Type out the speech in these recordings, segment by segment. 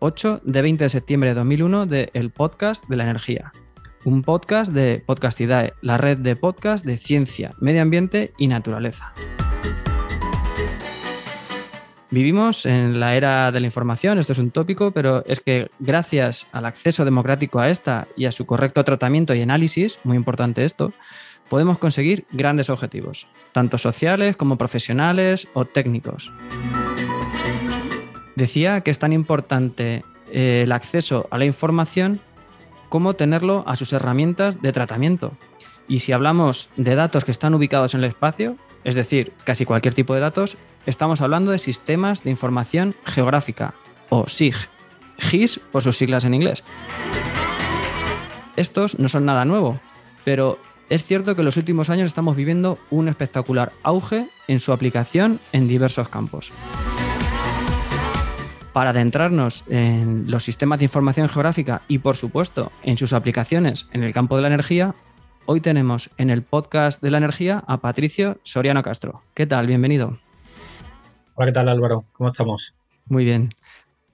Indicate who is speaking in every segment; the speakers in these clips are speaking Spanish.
Speaker 1: 8 de 20 de septiembre de 2001 de El Podcast de la Energía. Un podcast de Podcastidae, la red de podcast de ciencia, medio ambiente y naturaleza. Vivimos en la era de la información, esto es un tópico, pero es que gracias al acceso democrático a esta y a su correcto tratamiento y análisis, muy importante esto, podemos conseguir grandes objetivos, tanto sociales como profesionales o técnicos. Decía que es tan importante eh, el acceso a la información como tenerlo a sus herramientas de tratamiento. Y si hablamos de datos que están ubicados en el espacio, es decir, casi cualquier tipo de datos, estamos hablando de sistemas de información geográfica, o SIG, GIS por sus siglas en inglés. Estos no son nada nuevo, pero es cierto que en los últimos años estamos viviendo un espectacular auge en su aplicación en diversos campos. Para adentrarnos en los sistemas de información geográfica y, por supuesto, en sus aplicaciones en el campo de la energía, hoy tenemos en el podcast de la energía a Patricio Soriano Castro. ¿Qué tal? Bienvenido.
Speaker 2: Hola, ¿qué tal Álvaro? ¿Cómo estamos?
Speaker 1: Muy bien.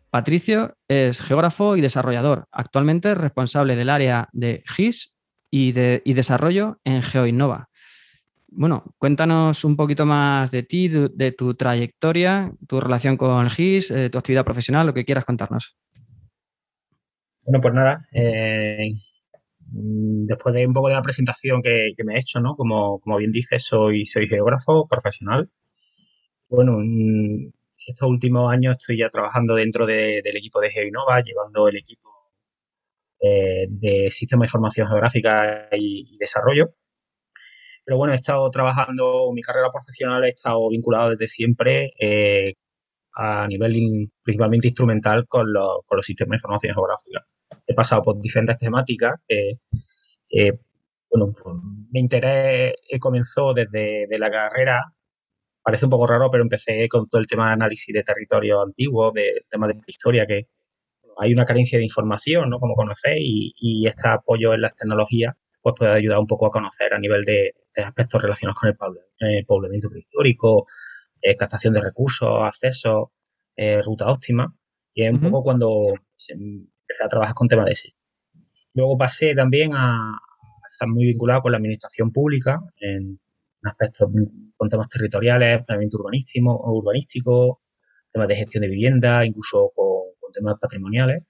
Speaker 1: Patricio es geógrafo y desarrollador, actualmente responsable del área de GIS y, de, desarrollo en GeoInnova. Bueno, cuéntanos un poquito más de ti, de, tu trayectoria, tu relación con GIS, eh, tu actividad profesional, lo que quieras contarnos.
Speaker 2: Bueno, pues nada, eh, después de un poco de la presentación que, me he hecho, ¿no? Como, bien dices, soy, soy geógrafo profesional. Bueno, estos últimos años estoy ya trabajando dentro del equipo de GeoInnova, llevando el equipo eh, de Sistema de Información Geográfica y, Desarrollo. Pero bueno, he estado trabajando, mi carrera profesional he estado vinculado desde siempre eh, a nivel principalmente instrumental con, los sistemas de información geográfica. He pasado por diferentes temáticas. bueno, pues, mi interés comenzó desde la carrera. Parece un poco raro, pero empecé con todo el tema de análisis de territorio antiguo, del tema de historia, que, hay una carencia de información, ¿no? Como conocéis, y, este apoyo en las tecnologías pues puede ayudar un poco a conocer a nivel de, aspectos relacionados con el, poblamiento prehistórico, eh, captación de recursos, acceso, eh, ruta óptima. Y es un poco cuando empecé a trabajar con temas de ese. Luego pasé también a, estar muy vinculado con la administración pública en aspectos con temas territoriales, planeamiento urbanístico, urbanístico temas de gestión de vivienda, incluso con temas patrimoniales,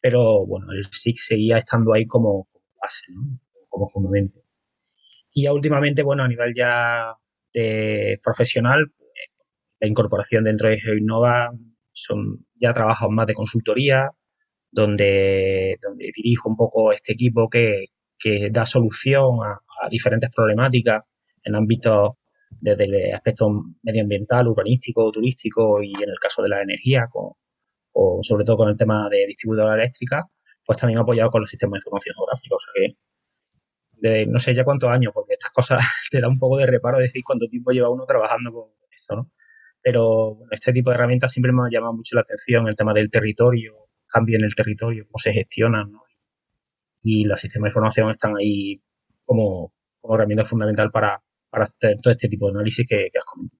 Speaker 2: pero bueno, el SIG seguía estando ahí como, base, como fundamento. Y últimamente, bueno, a nivel ya de profesional, la incorporación dentro de GeoInnova son ya trabajos más de consultoría, donde, donde dirijo un poco este equipo que, que da solución a, diferentes problemáticas en ámbitos desde el aspecto medioambiental, urbanístico, turístico y en el caso de la energía, con, o sobre todo con el tema de distribuidora eléctrica, pues también apoyado con los sistemas de información geográfica. O sea que, de, no sé ya cuántos años, porque estas cosas te da un poco de reparo decir cuánto tiempo lleva uno trabajando con esto, ¿no? Pero bueno, este tipo de herramientas siempre me ha llamado mucho la atención, el tema del territorio, cambio en el territorio, cómo se gestionan, ¿no? Y los sistemas de información están ahí como, herramienta fundamental para, para todo este tipo de análisis que, que has comentado.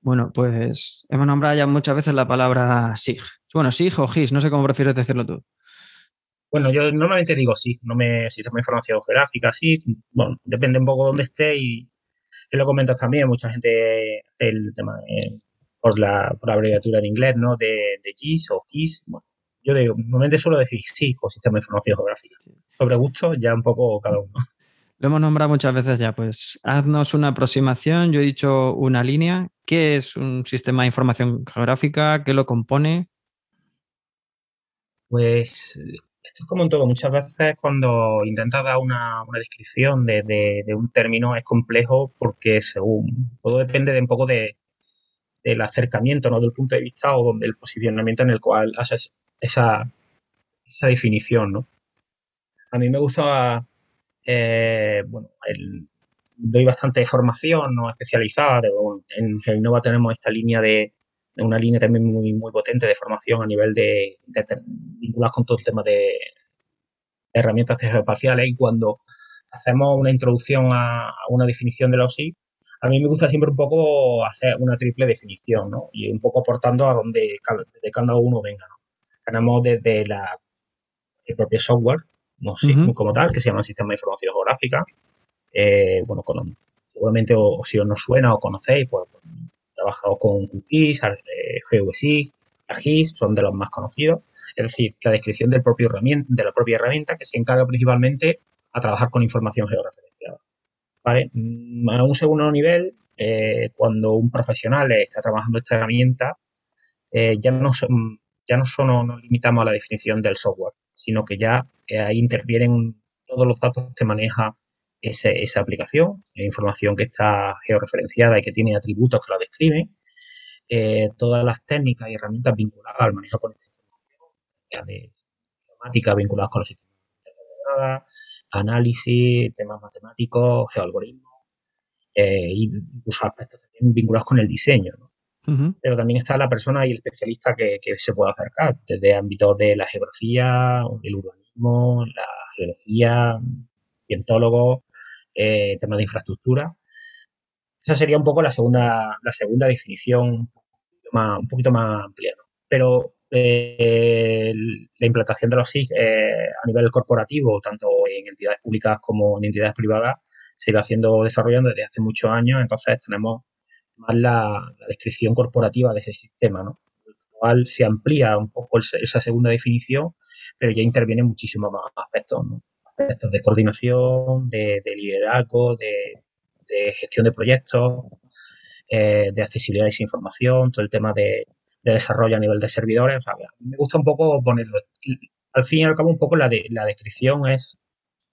Speaker 1: Bueno, pues hemos nombrado ya muchas veces la palabra SIG. Bueno, SIG o GIS, no sé cómo prefieres decirlo tú.
Speaker 2: Bueno, yo normalmente digo SIG, no me sistema de información geográfica, SIG, bueno, depende un poco de dónde esté y lo comentas también, mucha gente hace el tema por, la, por la abreviatura en inglés, ¿no? De, de GIS o GIS, bueno, yo digo, normalmente suelo decir SIG o sistema de información geográfica. Sobre gusto, ya un poco cada uno.
Speaker 1: Lo hemos nombrado muchas veces ya, pues haznos una aproximación, yo he dicho una línea, ¿qué es un sistema de información geográfica? ¿Qué lo compone?
Speaker 2: Pues esto es como en todo, muchas veces cuando intentas dar una, descripción de, un término es complejo porque según todo depende de un poco de, del acercamiento, ¿no? Del punto de vista o del posicionamiento en el cual haces esa, esa definición, ¿no? A mí me gusta, eh, bueno, doy bastante formación no especializada. en Genova tenemos esta línea de, una línea también muy, muy potente de formación a nivel de, de, vinculadas con todo el tema de herramientas espaciales y cuando hacemos una introducción a, una definición de los SIG, a mí me gusta siempre un poco hacer una triple definición, ¿no? Y un poco aportando a donde de cada uno venga, ¿no? Tenemos desde la, el propio software, no sé, como tal, que se llama Sistema de Información Geográfica. Eh, bueno, con, seguramente o, si os no suena o conocéis, pues trabajado con cookies, eh, GeoSig, ARGIS, son de los más conocidos. Es decir, la descripción del propio de la propia herramienta que se encarga principalmente a trabajar con información georreferenciada. ¿Vale? Mm, a un segundo nivel, eh, cuando un profesional está trabajando esta herramienta, eh, ya, no, ya no solo nos limitamos a la definición del software, sino que ya ahí intervienen todos los datos que maneja esa aplicación, información que está georreferenciada y que tiene atributos que la describen, eh, todas las técnicas y herramientas vinculadas al manejo con esta información, de informática vinculadas con los sistemas de análisis, temas matemáticos, geoalgoritmos, eh, y incluso aspectos también vinculados con el diseño. Pero también está la persona y el especialista que, que se puede acercar, desde ámbitos de la geografía, el urbanismo, la geología, cientólogos, eh, temas de infraestructura. Esa sería un poco la segunda, la segunda definición un poquito más amplia. Pero eh, la implantación de los SIG eh, a nivel corporativo, tanto en entidades públicas como en entidades privadas, se iba haciendo desarrollando desde hace muchos años, entonces tenemos más la, descripción corporativa de ese sistema, ¿no? Cual se amplía un poco esa segunda definición, pero ya intervienen muchísimos más aspectos, ¿no? De coordinación, de, liderazgo, de, gestión de proyectos, eh, de accesibilidad a esa información, todo el tema de, de desarrollo a nivel de servidores. O me gusta un poco ponerlo. Al fin y al cabo, un poco la, la descripción es,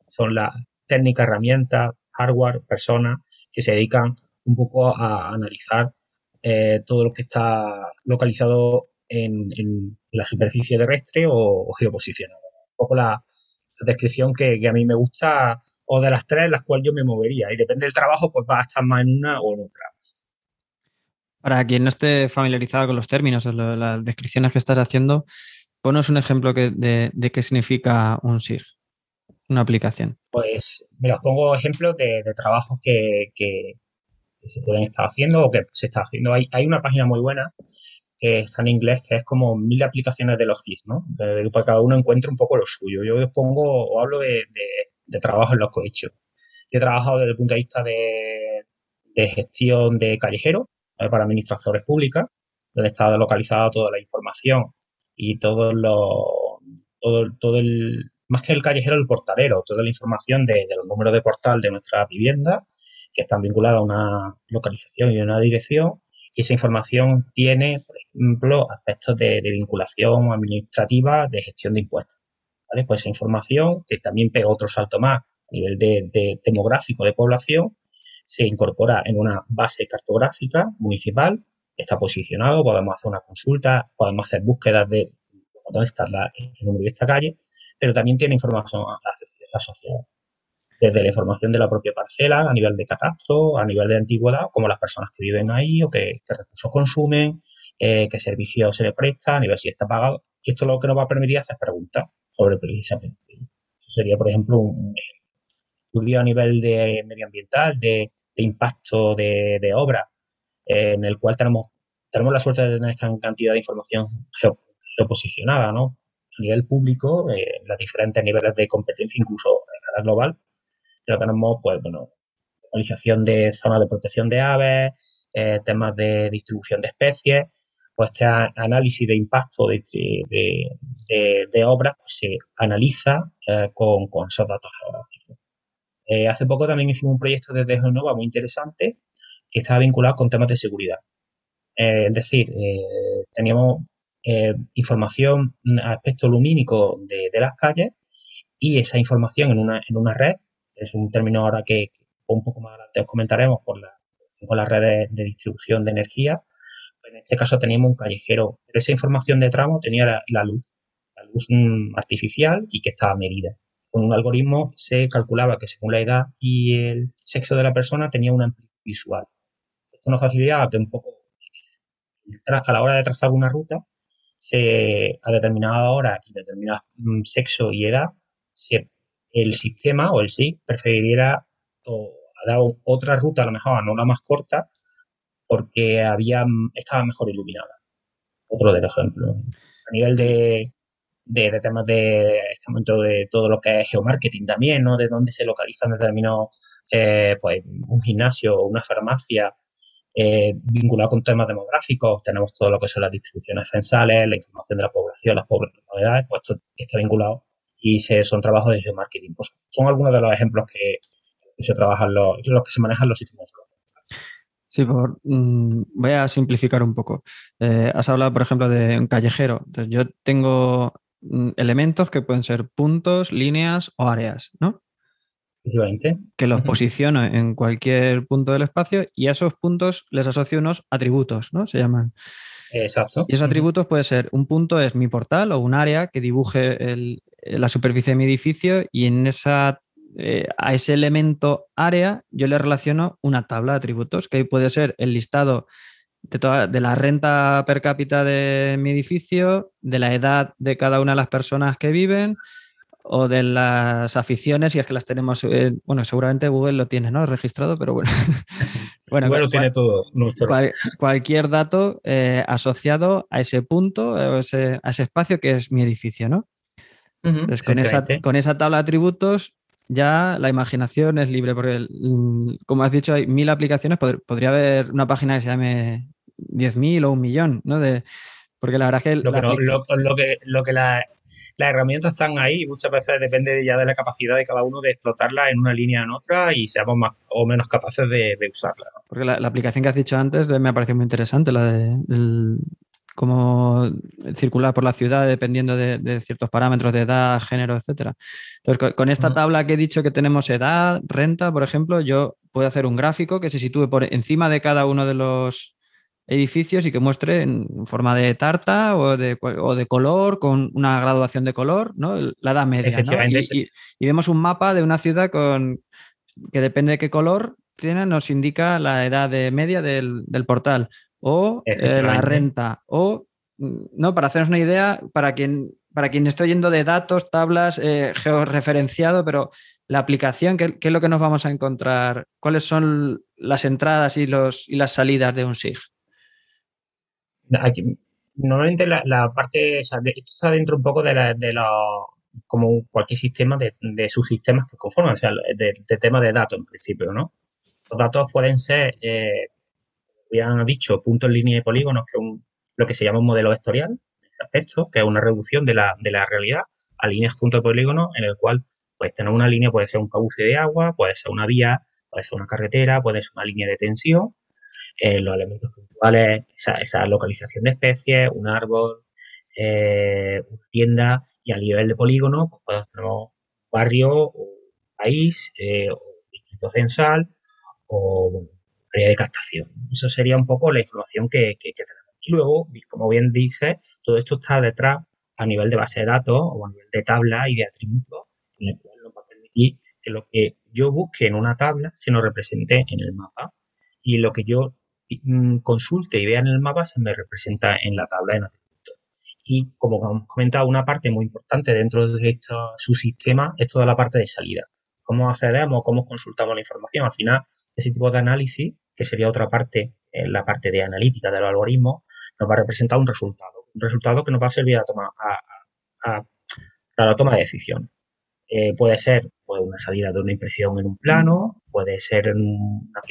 Speaker 2: son las técnicas, herramientas, hardware, personas que se dedican un poco a analizar eh, todo lo que está localizado en, la superficie terrestre o, geoposicionado. Un poco la, descripción que, a mí me gusta o de las tres las cuales yo me movería. Y depende del trabajo, pues va a estar más en una o en otra.
Speaker 1: Para quien no esté familiarizado con los términos o las descripciones que estás haciendo, ponos un ejemplo de, qué significa un SIG, una aplicación.
Speaker 2: Pues me los pongo ejemplos de, trabajos que, se pueden estar haciendo o que se está haciendo. Hay, una página muy buena que está en inglés que es como mil aplicaciones de los GIS, ¿no? para cada uno encuentre un poco lo suyo. Yo os pongo o hablo de, de trabajos en los que he hecho. Yo he trabajado desde el punto de vista de, gestión de callejero, para administraciones públicas, donde está localizada toda la información y todo lo, todo, todo el, más que el callejero, el portalero, toda la información de, los números de portal de nuestra vivienda, que están vinculadas a una localización y una dirección, y esa información tiene, por ejemplo, aspectos de, vinculación administrativa, de gestión de impuestos. ¿vale? Pues esa información, que también pega otro salto más a nivel de demográfico de población, se incorpora en una base cartográfica municipal, está posicionado, podemos hacer una consulta, podemos hacer búsquedas de dónde está el número de esta calle, pero también tiene información asociada. Desde la información de la propia parcela, a nivel de catastro, a nivel de antigüedad, como las personas que viven ahí o qué, recursos consumen, eh, qué servicios se le presta, a nivel si está pagado. Y esto lo que nos va a permitir hacer preguntas sobre precisamente. Eso sería, por ejemplo, un, estudio a nivel de medioambiental, de, impacto de, obra, en el cual tenemos, tenemos la suerte de tener cantidad de información geoposicionada, ¿no? A nivel público, eh, los diferentes niveles de competencia, incluso a escala global, pero tenemos, pues, bueno, localización de zonas de protección de aves, eh, temas de distribución de especies, pues este análisis de impacto de, de, obras pues, se analiza eh, con, con esos datos geográficos. Eh, hace poco también hicimos un proyecto desde Genova muy interesante que estaba vinculado con temas de seguridad. Es decir, teníamos información, aspecto lumínico de, las calles y esa información en una, en una red, es un término ahora que, un poco más adelante os comentaremos por la, con las redes de distribución de energía. En este caso teníamos un callejero, pero esa información de tramo tenía la, luz, la luz mm, artificial y que estaba medida con un algoritmo se calculaba que según la edad y el sexo de la persona tenía una amplitud visual. Esto nos facilitaba que un poco a la hora de trazar una ruta, se, a determinada hora y determinado mm, sexo y edad, el sistema o el SIG preferiría o dar otra ruta, a lo mejor no la más corta, porque había, estaba mejor iluminada. Otro del ejemplo. A nivel de, de, temas de este momento de todo lo que es geomarketing también, ¿no? De dónde se localizan determinados, eh, pues, un gimnasio o una farmacia eh, vinculado con temas demográficos. Tenemos todo lo que son las distribuciones censales, la información de la población, las novedades, pues esto está vinculado y se, son trabajos de geomarketing. Pues son algunos de los ejemplos que, se trabajan los, los que se manejan los sistemas
Speaker 1: Sí, por, mm, voy a simplificar un poco. Eh, has hablado, por ejemplo, de un callejero. Entonces, yo tengo mm, elementos que pueden ser puntos, líneas o áreas, ¿no? Que los posiciono en cualquier punto del espacio y a esos puntos les asocio unos atributos, ¿no? Se llaman.
Speaker 2: Exacto.
Speaker 1: Y esos atributos puede ser, un punto es mi portal o un área que dibuje la superficie de mi edificio y en esa eh, a ese elemento área yo le relaciono una tabla de atributos, que puede ser el listado de, toda, de la renta per cápita de mi edificio, de la edad de cada una de las personas que viven o de las aficiones, y es que las tenemos, eh, bueno, seguramente Google lo tiene, ¿no? Registrado, pero bueno.
Speaker 2: bueno, Google tiene todo.
Speaker 1: cualquier dato eh, asociado a ese punto, a ese, espacio que es mi edificio, ¿no? Entonces, con esa, con esa tabla de atributos ya la imaginación es libre, porque mm, como has dicho, hay mil aplicaciones, podría haber una página que se llame 10.000 o un millón, ¿no? De, porque la verdad es que...
Speaker 2: Lo, que, lo, que, las herramientas están ahí y muchas veces depende ya de la capacidad de cada uno de explotarla en una línea en otra y seamos más o menos capaces de, usarla.
Speaker 1: Porque la, aplicación que has dicho antes me ha parecido muy interesante, la de, del, cómo circular por la ciudad dependiendo de, ciertos parámetros de edad, género, etcétera. Entonces, con, esta tabla que he dicho que tenemos edad, renta, por ejemplo, yo puedo hacer un gráfico que se sitúe por encima de cada uno de los edificios y que muestre en forma de tarta o de, color, con una graduación de color, ¿no? La edad media. Y, vemos un mapa de una ciudad con que depende de qué color tiene, nos indica la edad de media del, del portal o eh, la renta, o, ¿no? Para hacernos una idea, para quien, para quien esté oyendo de datos, tablas, eh, georreferenciado, pero la aplicación, ¿qué, es lo que nos vamos a encontrar? ¿Cuáles son las entradas y, los, y las salidas de un SIG?
Speaker 2: Normalmente la, parte, esto está dentro un poco de, la, de como cualquier sistema de, de subsistemas que conforman, o sea, de, tema de datos en principio, ¿no? Los datos pueden ser eh, han dicho, puntos, línea y polígonos, que es lo que se llama un modelo vectorial, en ese aspecto, que es una reducción de la, de la realidad a líneas, puntos y polígonos, en el cual pues tener una línea puede ser un cauce de agua, puede ser una vía, puede ser una carretera, puede ser una línea de tensión, los elementos puntuales, esa, localización de especies, un árbol, eh, una tienda, y a nivel de polígono, pues podemos tener un barrio, o país, eh, o distrito censal, o de captación. Eso sería un poco la información que, tenemos. Y luego, como bien dice, todo esto está detrás a nivel de base de datos o a nivel de tabla y de atributos, en el cual nos va a permitir que lo que yo busque en una tabla se nos represente en el mapa y lo que yo consulte y vea en el mapa se me representa en la tabla en atributos. Y como hemos comentado, una parte muy importante dentro de este subsistema es toda la parte de salida. Cómo accedemos, cómo consultamos la información. Al final, ese tipo de análisis que sería otra parte, en la parte de analítica del algoritmo, nos va a representar un resultado. Un resultado que nos va a servir a, tomar, a, la toma de decisión. Eh, puede ser pues, una salida de una impresión en un plano, puede ser una,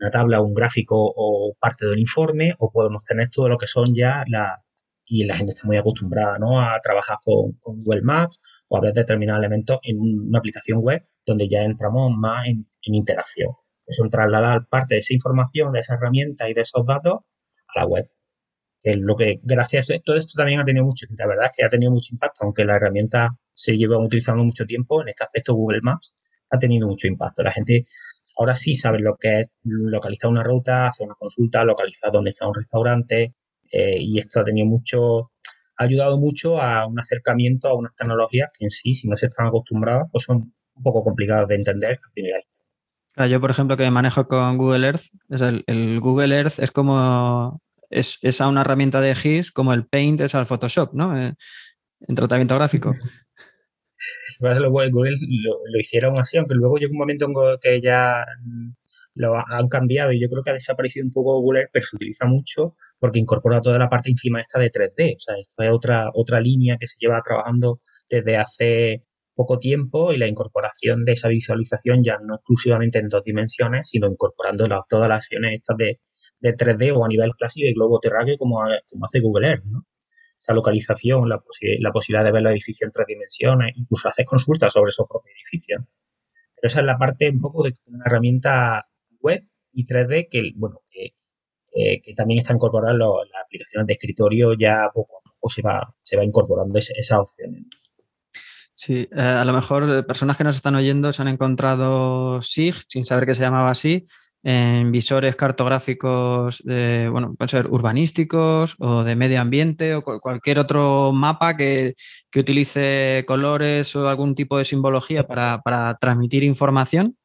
Speaker 2: una tabla, un gráfico o parte de un informe, o podemos tener todo lo que son ya la, y la gente está muy acostumbrada ¿no? a trabajar con, Google Maps o a ver determinados elementos en una aplicación web donde ya entramos más en interacción es un trasladar parte de esa información, de esa herramienta y de esos datos a la web. Que es lo que, gracias a todo esto también ha tenido mucho, la verdad es que ha tenido mucho impacto, aunque la herramienta se lleva utilizando mucho tiempo, en este aspecto Google Maps ha tenido mucho impacto. La gente ahora sí sabe lo que es localizar una ruta, hacer una consulta, localizar dónde está un restaurante, eh, y esto ha tenido mucho, ha ayudado mucho a un acercamiento a unas tecnologías que en sí, si no se están acostumbradas, pues son un poco complicadas de entender.
Speaker 1: Yo, por ejemplo, que manejo con Google Earth, el, Google Earth es como es, a una herramienta de GIS como el Paint es al Photoshop, ¿no? Eh, en tratamiento gráfico.
Speaker 2: Google lo, lo, hicieron así, aunque luego llegó un momento en que ya lo han cambiado y yo creo que ha desaparecido un poco Google, pero se utiliza mucho porque incorpora toda la parte encima esta de 3D. O sea, esto es otra, otra línea que se lleva trabajando desde hace poco tiempo y la incorporación de esa visualización ya no exclusivamente en dos dimensiones, sino incorporando todas las acciones estas de, 3D o a nivel clásico de globo terráqueo como, como hace Google Earth, ¿no? Esa localización, la, la posibilidad de ver los edificios en tres dimensiones, incluso hacer consultas sobre esos propios edificios. Pero esa es la parte un poco de una herramienta web y 3D que, bueno, que, que también está incorporada en las aplicaciones de escritorio ya poco a poco se va, se va incorporando esa, esas opciones.
Speaker 1: Sí, eh, a lo mejor eh, personas que nos están oyendo se han encontrado SIG sin saber que se llamaba así en visores cartográficos de, bueno, pueden ser urbanísticos o de medio ambiente o cualquier otro mapa que, que, utilice colores o algún tipo de simbología para, para transmitir información.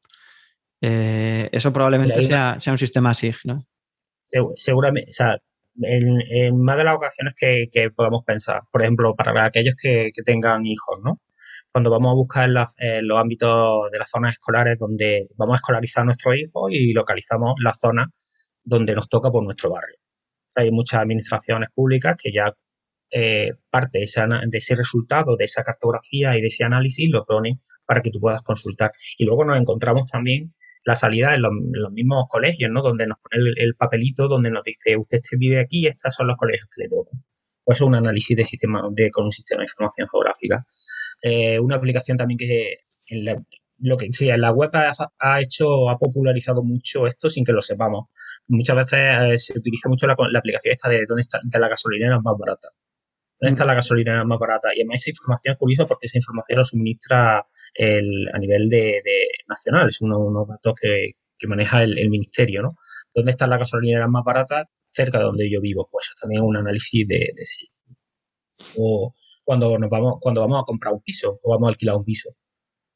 Speaker 1: Eh, eso probablemente sea, sea, un sistema SIG, ¿no?
Speaker 2: Seguramente, o sea, en, más de las ocasiones que, podamos pensar, por ejemplo, para aquellos que, tengan hijos, ¿no? Cuando vamos a buscar en, los ámbitos de las zonas escolares donde vamos a escolarizar a nuestros hijos y localizamos la zona donde nos toca por nuestro barrio. Hay muchas administraciones públicas que ya eh, parte de ese, de ese, resultado, de esa cartografía y de ese análisis lo ponen para que tú puedas consultar. Y luego nos encontramos también la salida en los, mismos colegios, ¿no? Donde nos pone el, papelito donde nos dice, usted vive aquí y estos son los colegios que le tocan. Pues es un análisis de sistema, de, con un sistema de información geográfica. Eh, una aplicación también que en lo que sí, en la web ha, hecho, ha popularizado mucho esto sin que lo sepamos. Muchas veces eh, se utiliza mucho la, aplicación esta de dónde está de la gasolinera más barata. ¿Dónde está la gasolina más barata? Y además esa información es curiosa porque esa información lo suministra el, a nivel de, nacional, es uno, unos datos que, maneja el, ministerio, ¿no? ¿Dónde está la gasolina más barata? Cerca de donde yo vivo. Pues también es un análisis de, sí. O cuando nos vamos, cuando vamos a comprar un piso o vamos a alquilar un piso.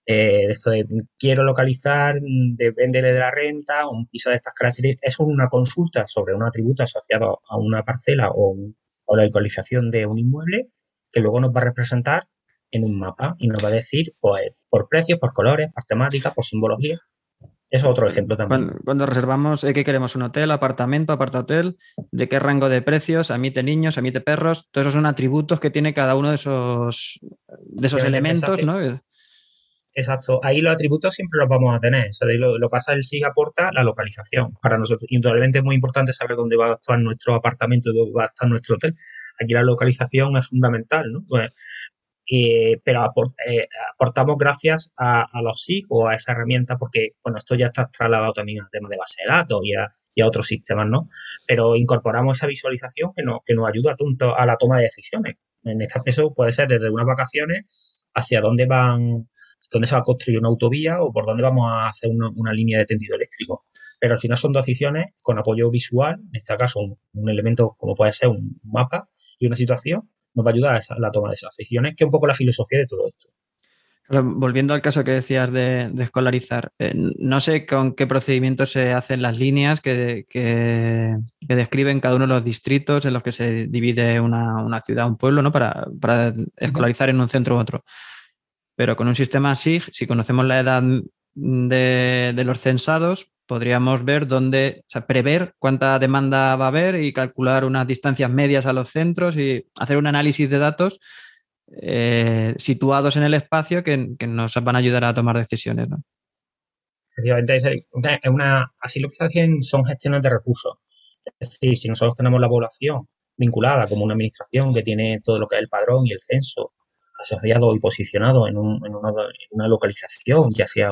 Speaker 2: Eh, esto de quiero localizar, depende de la renta, un piso de estas características. Es una consulta sobre un atributo asociado a una parcela o o la localización de un inmueble que luego nos va a representar en un mapa y nos va a decir pues, por precios, por colores, por temática, por simbología. Eso es otro ejemplo también.
Speaker 1: Cuando, reservamos, ¿qué queremos? ¿Un hotel, apartamento, apartahotel? ¿De qué rango de precios? ¿Amite niños, amite perros? Todos esos son atributos que tiene cada uno de esos, de esos elementos, ¿no?
Speaker 2: Exacto. Ahí los atributos siempre los vamos a tener. O sea, lo, lo pasa el SIG aporta la localización. Para nosotros, indudablemente es muy importante saber dónde va a estar nuestro apartamento, dónde va a estar nuestro hotel. Aquí la localización es fundamental, ¿no? Pues, eh, pero eh, aportamos gracias a, los SIG o a esa herramienta porque, bueno, esto ya está trasladado también al tema de base de datos y a, otros sistemas, ¿no? Pero incorporamos esa visualización que nos, que nos ayuda a la toma de decisiones. En este caso puede ser desde unas vacaciones hacia dónde van dónde se va a construir una autovía o por dónde vamos a hacer una, línea de tendido eléctrico. Pero al final son decisiones con apoyo visual, en este caso un, elemento como puede ser un mapa y una situación, nos va a ayudar a, la toma de esas decisiones, que es un poco la filosofía de todo esto.
Speaker 1: volviendo al caso que decías de, escolarizar, eh, no sé con qué procedimientos se hacen las líneas que, describen cada uno de los distritos en los que se divide una, ciudad, un pueblo, ¿no? Para, para escolarizar en un centro u otro. Pero con un sistema SIG, si conocemos la edad de, los censados, podríamos ver dónde, o sea, prever cuánta demanda va a haber y calcular unas distancias medias a los centros y hacer un análisis de datos eh, situados en el espacio que, nos van a ayudar a tomar decisiones. ¿no?
Speaker 2: Efectivamente, una, así lo que se hacen son gestiones de recursos. Es decir, si nosotros tenemos la población vinculada como una administración que tiene todo lo que es el padrón y el censo asociado y posicionado en, una, localización, ya sea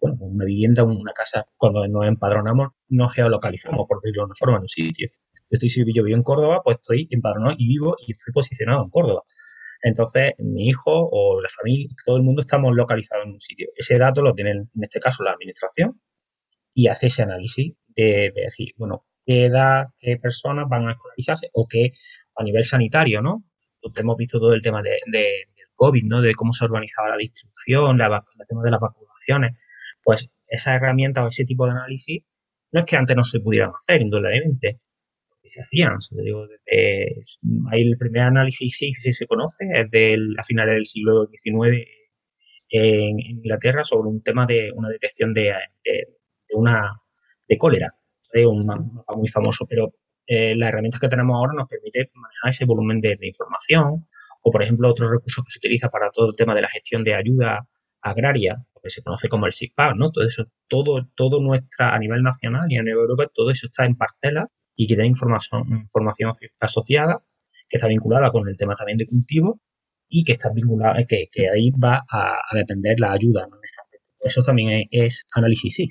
Speaker 2: una vivienda, una casa, cuando nos empadronamos, nos geolocalizamos, por decirlo de una forma, en un sitio. Yo estoy, si yo vivo en Córdoba, pues estoy empadronado y vivo y estoy posicionado en Córdoba. Entonces, mi hijo o la familia, todo el mundo estamos localizados en un sitio. Ese dato lo tiene, en este caso, la administración y hace ese análisis de, de decir, bueno, qué edad, qué personas van a escolarizarse o qué a nivel sanitario, ¿no? hemos visto todo el tema de, del COVID, ¿no? De cómo se organizaba la distribución, la, el tema de las vacunaciones. Pues esa herramienta o ese tipo de análisis no es que antes no se pudieran hacer, indudablemente, porque se hacían. digo, hay el primer análisis sí que se conoce, es de a finales del siglo XIX en, Inglaterra sobre un tema de una detección de, de, una de cólera, de un mapa muy famoso, pero eh, las herramientas que tenemos ahora nos permiten manejar ese volumen de, información o, por ejemplo, otros recursos que se utiliza para todo el tema de la gestión de ayuda agraria, que se conoce como el SIGPAC, ¿no? Todo eso, todo, todo nuestra, a nivel nacional y a nivel europeo, todo eso está en parcela y que tiene información, información asociada, que está vinculada con el tema también de cultivo y que está vinculada, que, que ahí va a, depender la ayuda aspecto. Eso también es, análisis SIG.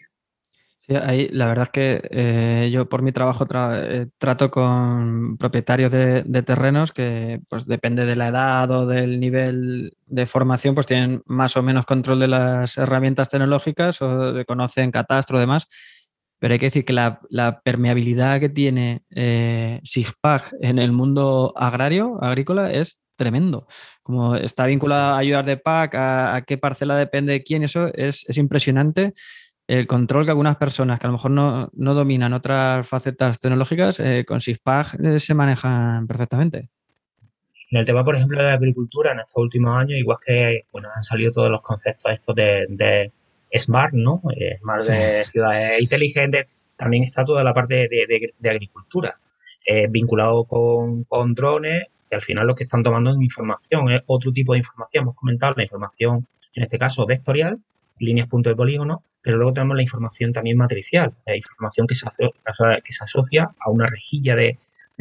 Speaker 1: Sí, ahí la verdad es que eh, yo por mi trabajo eh, trato con propietarios de, terrenos que pues depende de la edad o del nivel de formación, pues tienen más o menos control de las herramientas tecnológicas o de, conocen catastro y demás. Pero hay que decir que la, permeabilidad que tiene eh, SIGPAG en el mundo agrario, agrícola, es tremendo. Como está vinculado a ayudar de PAC, a, qué parcela depende de quién, eso es, impresionante. El control que algunas personas que a lo mejor no, dominan otras facetas tecnológicas, eh, con SIGPAG eh, se manejan perfectamente.
Speaker 2: En el tema, por ejemplo, de la agricultura, en estos últimos años, igual que bueno, han salido todos los conceptos estos de, smart, ¿no? Eh, smart de ciudades inteligentes, también está toda la parte de, agricultura, vinculado con, con drones que al final lo que están tomando es información, es otro tipo de información. Hemos comentado la información, en este caso vectorial, líneas punto de polígono, pero luego tenemos la información también matricial, la información que se, asocia a una rejilla de,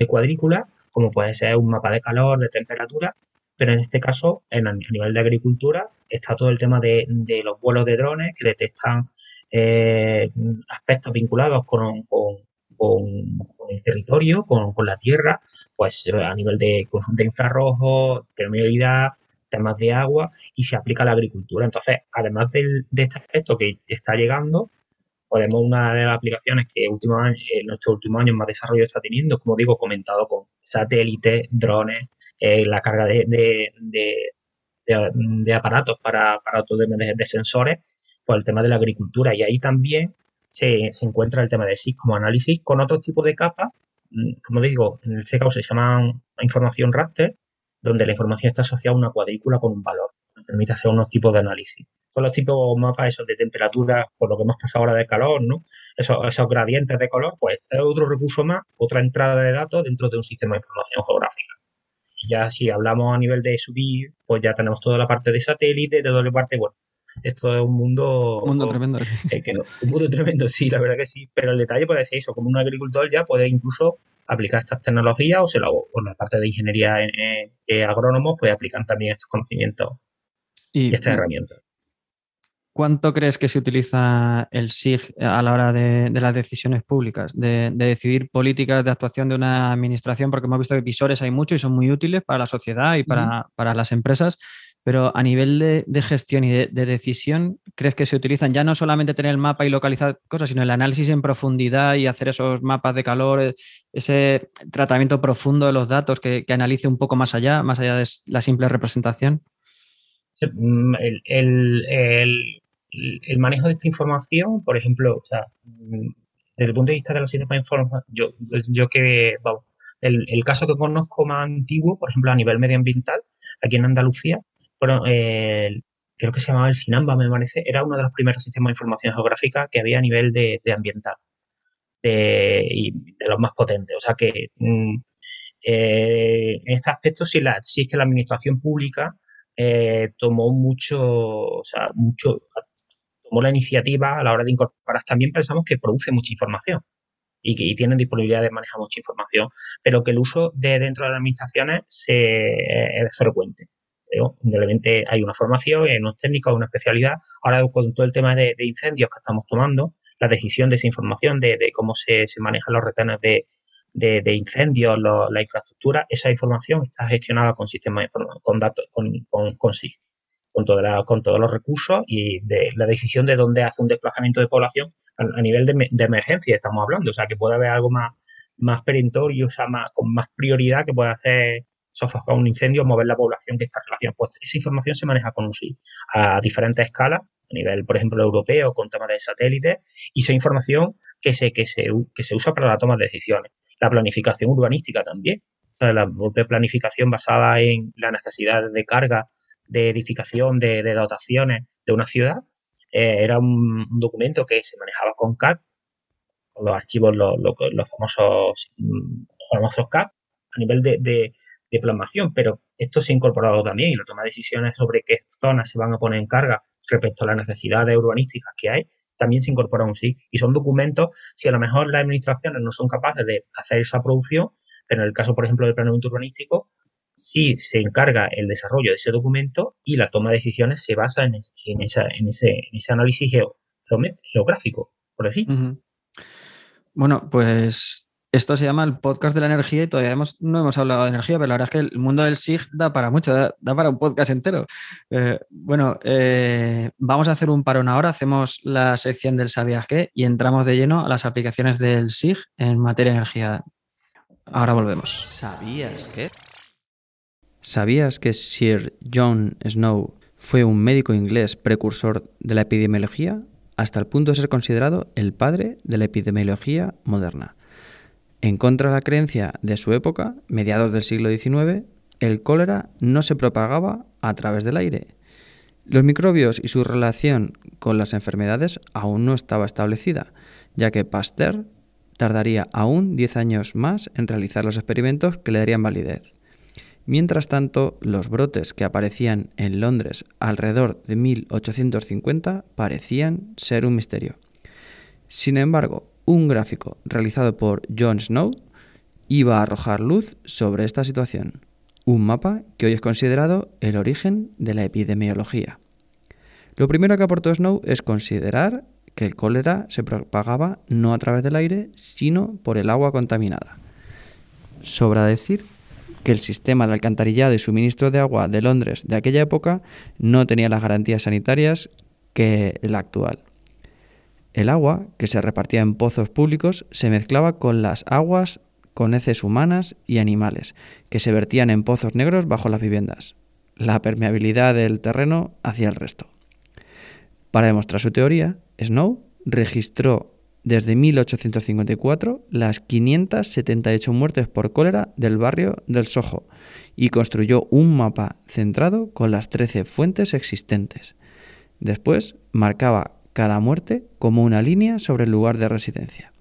Speaker 2: cuadrícula, como puede ser un mapa de calor, de temperatura, pero en este caso, en, a nivel de agricultura, está todo el tema de, los vuelos de drones que detectan eh, aspectos vinculados con, el territorio, con, la tierra, pues a nivel de consumo de infrarrojo, permeabilidad, temas de agua y se aplica a la agricultura. Entonces, además de este aspecto que está llegando, podemos una de las aplicaciones que último en nuestros últimos años más desarrollo está teniendo, como digo, comentado con satélites, drones, eh, la carga de, de, aparatos para, para de, de, sensores, pues el tema de la agricultura. Y ahí también se, encuentra el tema de SIG como análisis con otro tipo de capas, mm, como digo, en este caso se llaman información raster, donde la información está asociada a una cuadrícula con un valor, que permite hacer unos tipos de análisis. Son los tipos mapas esos de temperatura, por lo que hemos pasado ahora de calor, ¿no? Esos, esos gradientes de color, pues es otro recurso más, otra entrada de datos dentro de un sistema de información geográfica. Y ya si hablamos a nivel de subir, pues ya tenemos toda la parte de satélite, de doble parte, bueno, esto es un mundo...
Speaker 1: Un mundo tremendo.
Speaker 2: Eh, un mundo tremendo, sí, la verdad que sí. Pero el detalle puede ser eso, como un agricultor ya puede incluso aplicar estas tecnologías o, se lo, o la parte de ingeniería en, agrónomos puede aplicar también estos conocimientos y, estas herramientas.
Speaker 1: ¿Cuánto crees que se utiliza el SIG a la hora de, las decisiones públicas, de, decidir políticas de actuación de una administración? Porque hemos visto que visores hay muchos y son muy útiles para la sociedad y para, para las empresas, pero a nivel de, gestión y de, decisión, ¿crees que se utilizan ya no solamente tener el mapa y localizar cosas, sino el análisis en profundidad y hacer esos mapas de calor, ese tratamiento profundo de los datos que, analice un poco más allá, más allá de la simple representación?
Speaker 2: Mm, el, manejo de esta información, por ejemplo, o sea, mm, desde el punto de vista de los sistemas información, yo, yo que, el, el caso que conozco más antiguo, por ejemplo, a nivel medioambiental, aquí en Andalucía, bueno, creo que se llamaba el SINAMBA, me parece, era uno de los primeros sistemas de información geográfica que había a nivel de, ambiental y de los más potentes. O sea que mm, eh, en este aspecto sí, la, sí es que la administración pública eh, tomó mucho, o sea, mucho, tomó la iniciativa a la hora de incorporar. También pensamos que produce mucha información y que tienen disponibilidad de manejar mucha información, pero que el uso de dentro de las administraciones es frecuente. Indudablemente hay una formación, hay unos técnicos, una especialidad. Ahora con todo el tema de, incendios que estamos tomando, la decisión de esa información, de, cómo se, manejan los retenes de, incendios, la infraestructura, esa información está gestionada con sistemas de con datos, con, con, con con, con todos los recursos y de la decisión de dónde hace un desplazamiento de población a, nivel de, emergencia estamos hablando, o sea que puede haber algo más, más perentorio, o sea, más, con más prioridad que puede hacer sofocar un incendio, mover la población que está relacionada. Pues esa información se maneja con un SIG a diferentes escalas, a nivel, por ejemplo, europeo, con temas de satélites, y esa información que se, que se, que se usa para la toma de decisiones. La planificación urbanística también. O sea, la planificación basada en la necesidad de carga, de edificación, de, dotaciones de una ciudad, eh, era un, documento que se manejaba con CAD, con los archivos, los, los, famosos, los famosos CAD, a nivel de, de plasmación, pero esto se ha incorporado también y la toma de decisiones sobre qué zonas se van a poner en carga respecto a las necesidades urbanísticas que hay, también se incorpora un sí. Y son documentos, si a lo mejor las administraciones no son capaces de hacer esa producción, pero en el caso, por ejemplo, del planeamiento urbanístico, sí se encarga el desarrollo de ese documento y la toma de decisiones se basa en ese, análisis geográfico, por así.
Speaker 1: Bueno, pues esto se llama el podcast de la energía y todavía no hemos hablado de energía, pero la verdad es que el mundo del SIG da para mucho, da, para un podcast entero. Eh, bueno, eh, vamos a hacer un parón ahora, hacemos la sección del ¿Sabías qué? y entramos de lleno a las aplicaciones del SIG en materia de energía. Ahora volvemos.
Speaker 3: ¿Sabías qué? ¿Sabías que Sir John Snow fue un médico inglés precursor de la epidemiología hasta el punto de ser considerado el padre de la epidemiología moderna? En contra de la creencia de su época, mediados del siglo XIX, el cólera no se propagaba a través del aire. Los microbios y su relación con las enfermedades aún no estaba establecida, ya que Pasteur tardaría aún 10 años más en realizar los experimentos que le darían validez. Mientras tanto, los brotes que aparecían en Londres alrededor de 1850 parecían ser un misterio. Sin embargo, un gráfico realizado por John Snow iba a arrojar luz sobre esta situación, un mapa que hoy es considerado el origen de la epidemiología. Lo primero que aportó Snow es considerar que el cólera se propagaba no a través del aire, sino por el agua contaminada. Sobra decir que el sistema de alcantarillado y suministro de agua de Londres de aquella época no tenía las garantías sanitarias que el actual. El agua, que se repartía en pozos públicos, se mezclaba con las aguas con heces humanas y animales, que se vertían en pozos negros bajo las viviendas. La permeabilidad del terreno hacía el resto. Para demostrar su teoría, Snow registró desde 1854 las 578 muertes por cólera del barrio del Soho y construyó un mapa centrado con las 13 fuentes existentes. Después marcaba cada muerte como una línea sobre el lugar de residencia.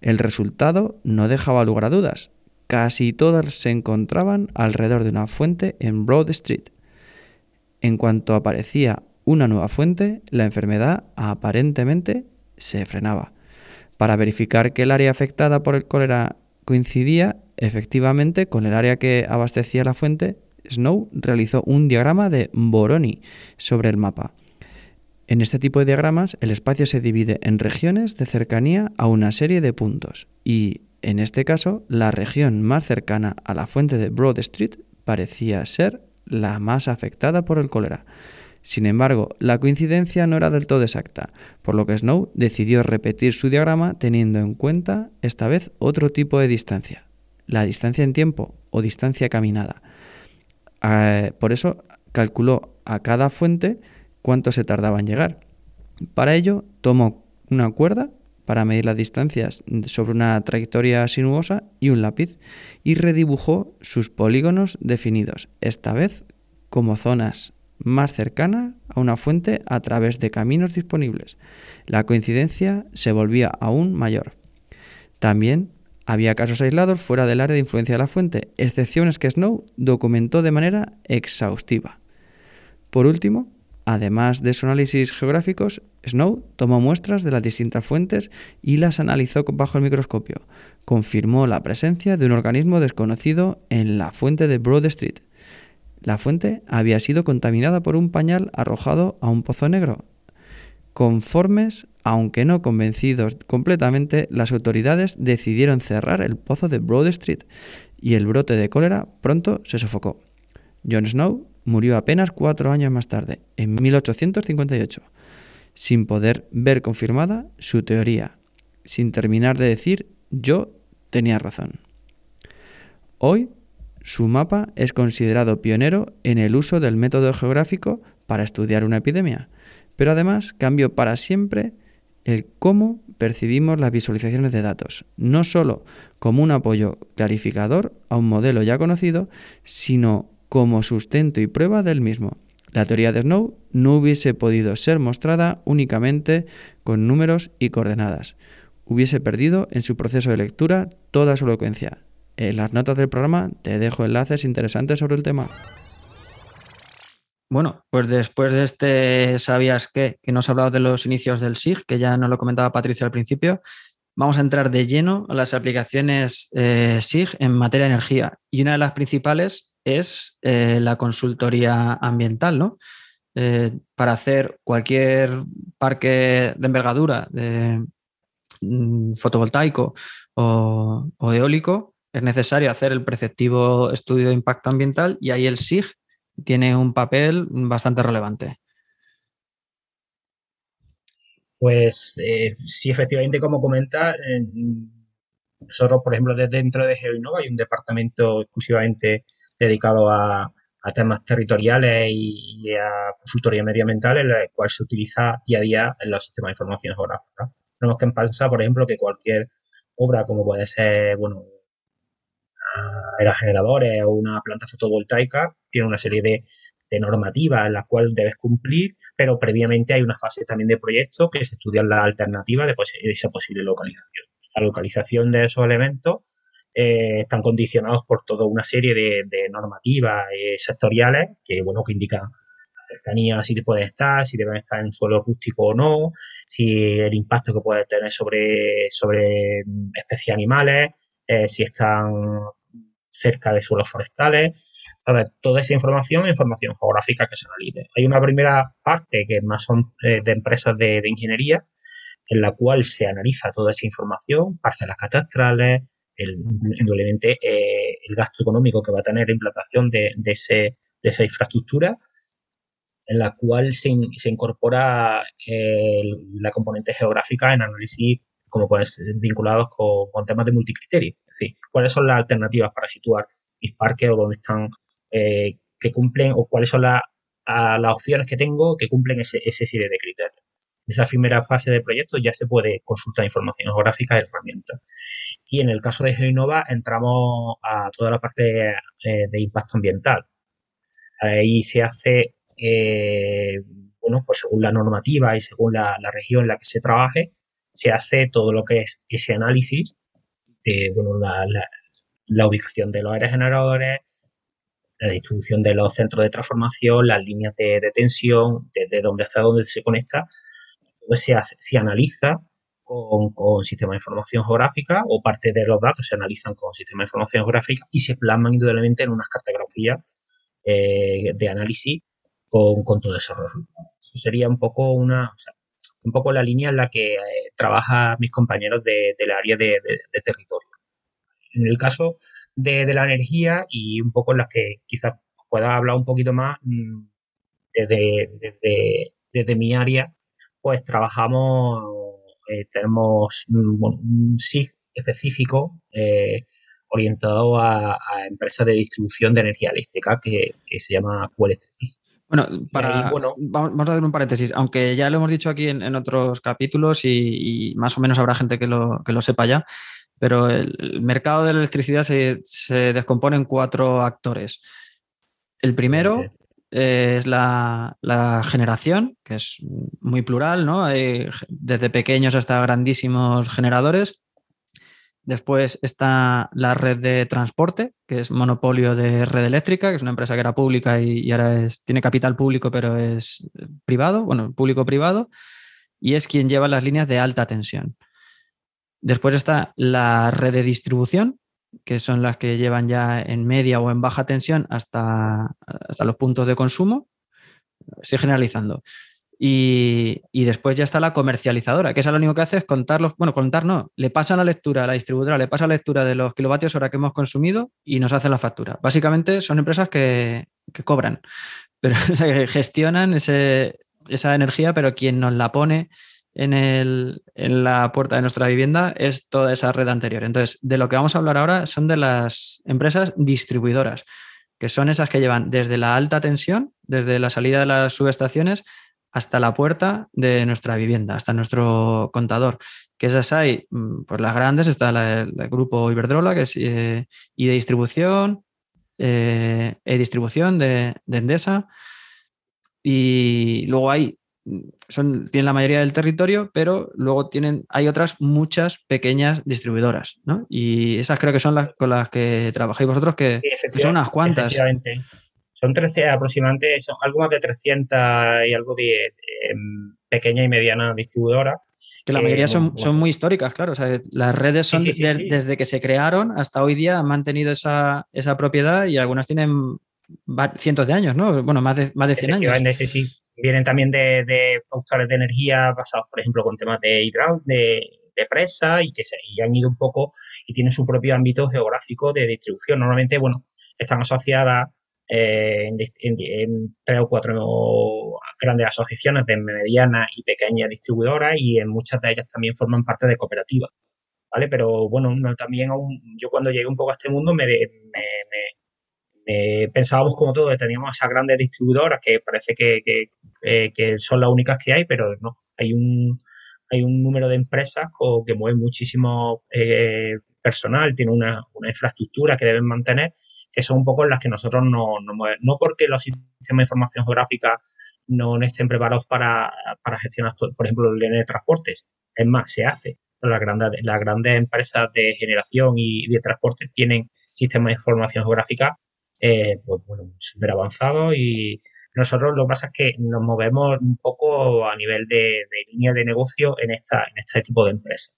Speaker 3: El resultado no dejaba lugar a dudas. Casi todas se encontraban alrededor de una fuente en Broad Street. En cuanto aparecía una nueva fuente, la enfermedad aparentemente se frenaba. Para verificar que el área afectada por el cólera coincidía efectivamente con el área que abastecía la fuente, Snow realizó un diagrama de Boroni sobre el mapa. En este tipo de diagramas, el espacio se divide en regiones de cercanía a una serie de puntos y, en este caso, la región más cercana a la fuente de Broad Street parecía ser la más afectada por el cólera. Sin embargo, la coincidencia no era del todo exacta, por lo que Snow decidió repetir su diagrama teniendo en cuenta esta vez otro tipo de distancia, la distancia en tiempo o distancia caminada. Eh, por eso calculó a cada fuente cuánto se tardaba en llegar. Para ello, tomó una cuerda para medir las distancias sobre una trayectoria sinuosa y un lápiz y redibujó sus polígonos definidos, esta vez como zonas más cercanas a una fuente a través de caminos disponibles. La coincidencia se volvía aún mayor. También había casos aislados fuera del área de influencia de la fuente, excepciones que Snow documentó de manera exhaustiva. Por último, Además de su análisis geográficos, Snow tomó muestras de las distintas fuentes y las analizó bajo el microscopio. Confirmó la presencia de un organismo desconocido en la fuente de Broad Street. La fuente había sido contaminada por un pañal arrojado a un pozo negro. Conformes, aunque no convencidos completamente, las autoridades decidieron cerrar el pozo de Broad Street y el brote de cólera pronto se sofocó. John Snow murió apenas cuatro años más tarde, en 1858, sin poder ver confirmada su teoría, sin terminar de decir yo tenía razón. Hoy Su mapa es considerado pionero en el uso del método geográfico para estudiar una epidemia, pero además cambió para siempre el cómo percibimos las visualizaciones de datos, no solo como un apoyo clarificador a un modelo ya conocido, sino como sustento y prueba del mismo. La teoría de Snow no hubiese podido ser mostrada únicamente con números y coordenadas. Hubiese perdido en su proceso de lectura toda su elocuencia. En las notas del programa te dejo enlaces interesantes sobre el tema.
Speaker 1: Bueno, pues después de este ¿Sabías qué? que nos ha hablado de los inicios del SIG, que ya nos lo comentaba Patricia al principio, vamos a entrar de lleno a las aplicaciones eh, SIG en materia de energía. Y una de las principales es eh, la consultoría ambiental, ¿no? Eh, para hacer cualquier parque de envergadura de mm, fotovoltaico o, eólico, es necesario hacer el preceptivo estudio de impacto ambiental y ahí el SIG tiene un papel bastante relevante.
Speaker 2: Pues eh, sí, efectivamente, como comenta, nosotros, por ejemplo, desde dentro de GeoInnova hay un departamento exclusivamente dedicado a, temas territoriales y, a consultoría medioambiental, en el cual se utiliza día a día en los sistemas de información geográfica. Tenemos que pensar, por ejemplo, que cualquier obra, como puede ser, bueno, aerogeneradores o una planta fotovoltaica, tiene una serie de, normativas en las cuales debes cumplir, pero previamente hay una fase también de proyecto que se estudian las alternativas de, esa posible localización. La localización de esos elementos eh, están condicionados por toda una serie de, normativas eh, sectoriales que, bueno, que indican la cercanía, si pueden estar, si deben estar en suelo rústico o no, si el impacto que puede tener sobre, sobre especies animales, eh, si están cerca de suelos forestales. Toda esa información información geográfica que se analice. Hay una primera parte que más son de empresas de, ingeniería, en la cual se analiza toda esa información, parcelas catastrales, el, indudablemente eh, el gasto económico que va a tener la implantación de, ese, de esa infraestructura, en la cual se, se incorpora la componente geográfica en análisis como vinculados con, temas de multicriterio. Es decir, cuáles son las alternativas para situar mis parques o dónde están, eh, que cumplen, o cuáles son las opciones que tengo que cumplen ese, ese serie de criterios. Esa primera fase del proyecto ya se puede consultar información geográfica y herramientas. Y en el caso de GeoInnova entramos a toda la parte eh, de impacto ambiental. Ahí se hace, eh, bueno, pues según la normativa y según la, la, región en la que se trabaje, se hace todo lo que es ese análisis de bueno, la, ubicación de los aerogeneradores, la distribución de los centros de transformación, las líneas de, tensión, desde dónde hasta dónde se conecta, se, analiza con, con sistema de información geográfica o parte de los datos se analizan con sistema de información geográfica y se plasman indudablemente en unas cartografías eh, de análisis con, con todos esos resultados. Eso sería un poco una, un poco la línea en la que eh, trabajan mis compañeros de, del área de, territorio. En el caso de, la energía y un poco en las que quizás pueda hablar un poquito más mm, desde, desde, mi área, pues trabajamos, eh, tenemos un, SIG específico eh, orientado a, empresas de distribución de energía eléctrica que, se llama QElectricis.
Speaker 1: Bueno, para, vamos a hacer un paréntesis, aunque ya lo hemos dicho aquí en, otros capítulos y, más o menos habrá gente que lo, que lo sepa ya, pero el, mercado de la electricidad se, descompone en cuatro actores. El primero es la, generación, que es muy plural, ¿no? Hay desde pequeños hasta grandísimos generadores. Después está la red de transporte, que es monopolio de red eléctrica, que es una empresa que era pública y, ahora es, tiene capital público, pero es privado, bueno, público-privado, y es quien lleva las líneas de alta tensión. Después está la red de distribución, que son las que llevan ya en media o en baja tensión hasta, hasta los puntos de consumo. Estoy generalizando. Y, después ya está la comercializadora, que es lo único que hace es contarlos, bueno, contar no, le pasa la lectura a la distribuidora, le pasa la lectura de los kilovatios hora que hemos consumido y nos hacen la factura. Básicamente son empresas que, cobran, pero gestionan esa energía, pero quien nos la pone en, el, en la puerta de nuestra vivienda es toda esa red anterior. Entonces, de lo que vamos a hablar ahora son de las empresas distribuidoras, que son esas que llevan desde la alta tensión, desde la salida de las subestaciones, hasta la puerta de nuestra vivienda, hasta nuestro contador. Que esas hay, mm, pues las grandes, está el grupo Iberdrola, que es eh, y de distribución, eh, e-distribución de, de Endesa. Y luego hay son, tienen la mayoría del territorio, pero luego tienen, hay otras muchas pequeñas distribuidoras, ¿no? Y esas creo que son las con las que trabajáis vosotros, que, son unas cuantas.
Speaker 2: Efectivamente. Son 13 aproximadamente, son algo más de 300 y algo de, pequeñas y medianas distribuidoras.
Speaker 1: Que la mayoría son, son muy históricas, claro. O sea, las redes son desde que se crearon hasta hoy día han mantenido esa, esa propiedad y algunas tienen cientos de años, ¿no? Bueno, más de, más de 100 años.
Speaker 2: Sí, sí. Vienen también de, de productores de energía basados, por ejemplo, con temas de hidráulica, de, presa y que se y han ido un poco y tienen su propio ámbito geográfico de distribución. Normalmente, bueno, están asociadas eh, en, tres o cuatro grandes asociaciones de medianas y pequeñas distribuidoras y en muchas de ellas también forman parte de cooperativas. ¿Vale? Pero bueno, también yo cuando llegué un poco a este mundo me, me, eh, pensábamos como todos, teníamos esas grandes distribuidoras que parece que, eh, que, son las únicas que hay, pero no, hay un, hay un número de empresas que mueven muchísimo eh, personal, tienen una, una, infraestructura que deben mantener, que son un poco las que nosotros no, no movemos. No porque los sistemas de información geográfica no estén preparados para, para gestionar, por ejemplo, el de transportes. Es más, se hace. Las grandes, las grandes empresas de generación y de transporte tienen sistemas de información geográfica eh, pues bueno, súper avanzado y nosotros lo que pasa es que nos movemos un poco a nivel de, línea de negocio en, esta, en este tipo de empresas.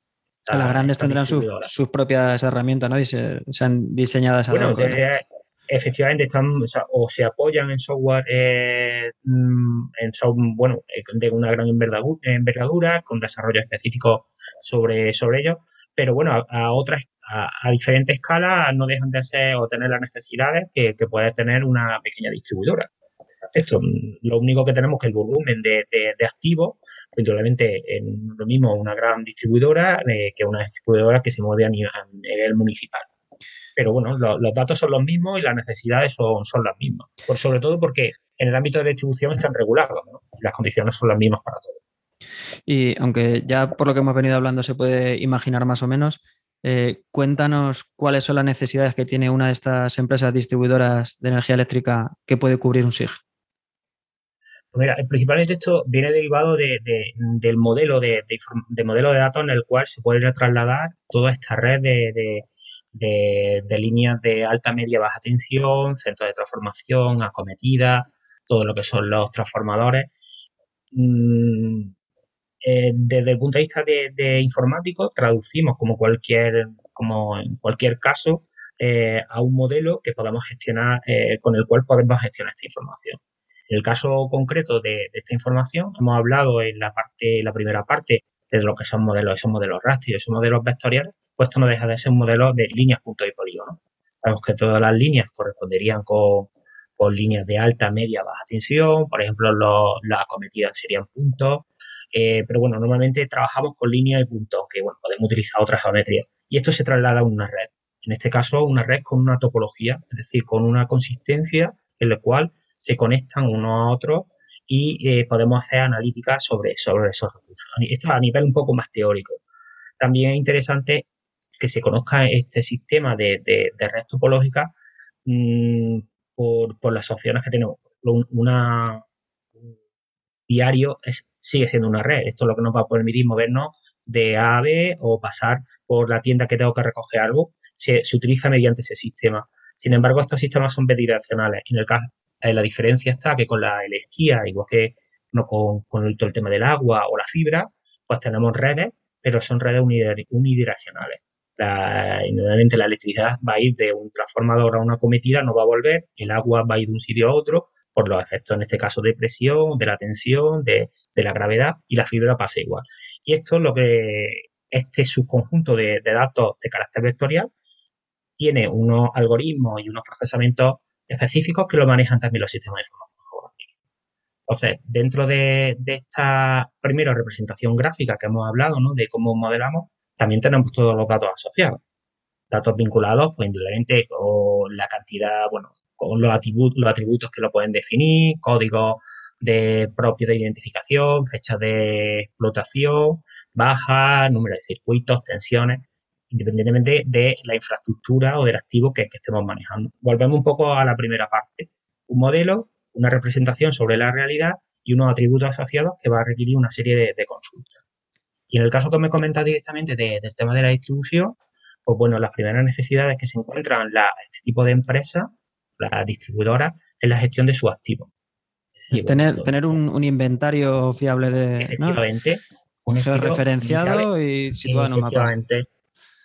Speaker 1: las grandes tendrán sus, propias herramientas, ¿no? se, han diseñado esas
Speaker 2: bueno, eh, efectivamente están o, se apoyan en software eh, mm, en bueno de una gran envergadura, envergadura con desarrollo específico sobre sobre ello pero bueno a otras a, diferentes escalas no dejan de ser o tener las necesidades que, puede tener una pequeña distribuidora. Esto, lo único que tenemos que el volumen de, de, activos, pues indudablemente lo mismo una gran distribuidora eh, que una distribuidora que se mueve a nivel, municipal. Pero bueno, los datos son los mismos y las necesidades son, son las mismas. Por, sobre todo porque en el ámbito de distribución están regulados, las condiciones son las mismas para todos.
Speaker 1: Y aunque ya por lo que hemos venido hablando se puede imaginar más o menos, eh, cuéntanos cuáles son las necesidades que tiene una de estas empresas distribuidoras de energía eléctrica que puede cubrir un SIG.
Speaker 2: Pues mira, principalmente esto viene derivado del modelo de, modelo de datos en el cual se puede trasladar toda esta red de, líneas de alta, media, baja tensión, centros de transformación, acometida, todo lo que son los transformadores. Mm, eh, desde el punto de vista de, informático, traducimos como cualquier, como en cualquier caso, eh, a un modelo que podamos gestionar, eh, con el cual podemos gestionar esta información. En el caso concreto de, esta información, hemos hablado en la parte, la primera parte de lo que son modelos, esos modelos raster, esos modelos vectoriales, pues esto no deja de ser un modelo de líneas, puntos y polígonos. Sabemos que todas las líneas corresponderían con, líneas de alta, media, baja tensión, por ejemplo, las acometidas serían puntos, eh, pero bueno, normalmente trabajamos con línea y puntos, aunque bueno, podemos utilizar otras geometrías. Y esto se traslada a una red. En este caso, una red con una topología, es decir, con una consistencia en la cual se conectan unos a otros y eh, podemos hacer analíticas sobre, sobre esos recursos. Esto a nivel un poco más teórico. También es interesante que se conozca este sistema de, red topológica mm, por, por, las opciones que tenemos. Una, un diario es sigue siendo una red. Esto es lo que nos va a permitir movernos de A a B o pasar por la tienda que tengo que recoger algo. Se, utiliza mediante ese sistema. Sin embargo, estos sistemas son bidireccionales. En el caso, eh, la diferencia está que con la energía, igual que no con, con el, todo el tema del agua o la fibra, pues tenemos redes, pero son redes unidireccionales la, nuevamente la electricidad va a ir de un transformador a una cometida, no va a volver, el agua va a ir de un sitio a otro por los efectos, en este caso, de presión, de la tensión, de, la gravedad, y la fibra pasa igual. Y esto es lo que este subconjunto de, datos de carácter vectorial tiene unos algoritmos y unos procesamientos específicos que lo manejan también los sistemas de información Entonces, dentro de, esta primera representación gráfica que hemos hablado, ¿no? De cómo modelamos, también tenemos todos los datos asociados. Datos vinculados, pues, indudablemente, con la cantidad, bueno, con los atributos, los atributos que lo pueden definir, códigos de propio de identificación, fecha de explotación, baja, número de circuitos, tensiones, independientemente de la infraestructura o del activo que, estemos manejando. Volvemos un poco a la primera parte. Un modelo, una representación sobre la realidad y unos atributos asociados que va a requerir una serie de, consultas. Y en el caso que me comenta directamente del tema de la distribución, pues bueno, las primeras necesidades que se encuentran la, este tipo de empresas, la distribuidora, es la gestión de sus activos.
Speaker 1: Es tener, tener un, inventario fiable de.
Speaker 2: Efectivamente.
Speaker 1: Un referenciado y situado en un
Speaker 2: Efectivamente.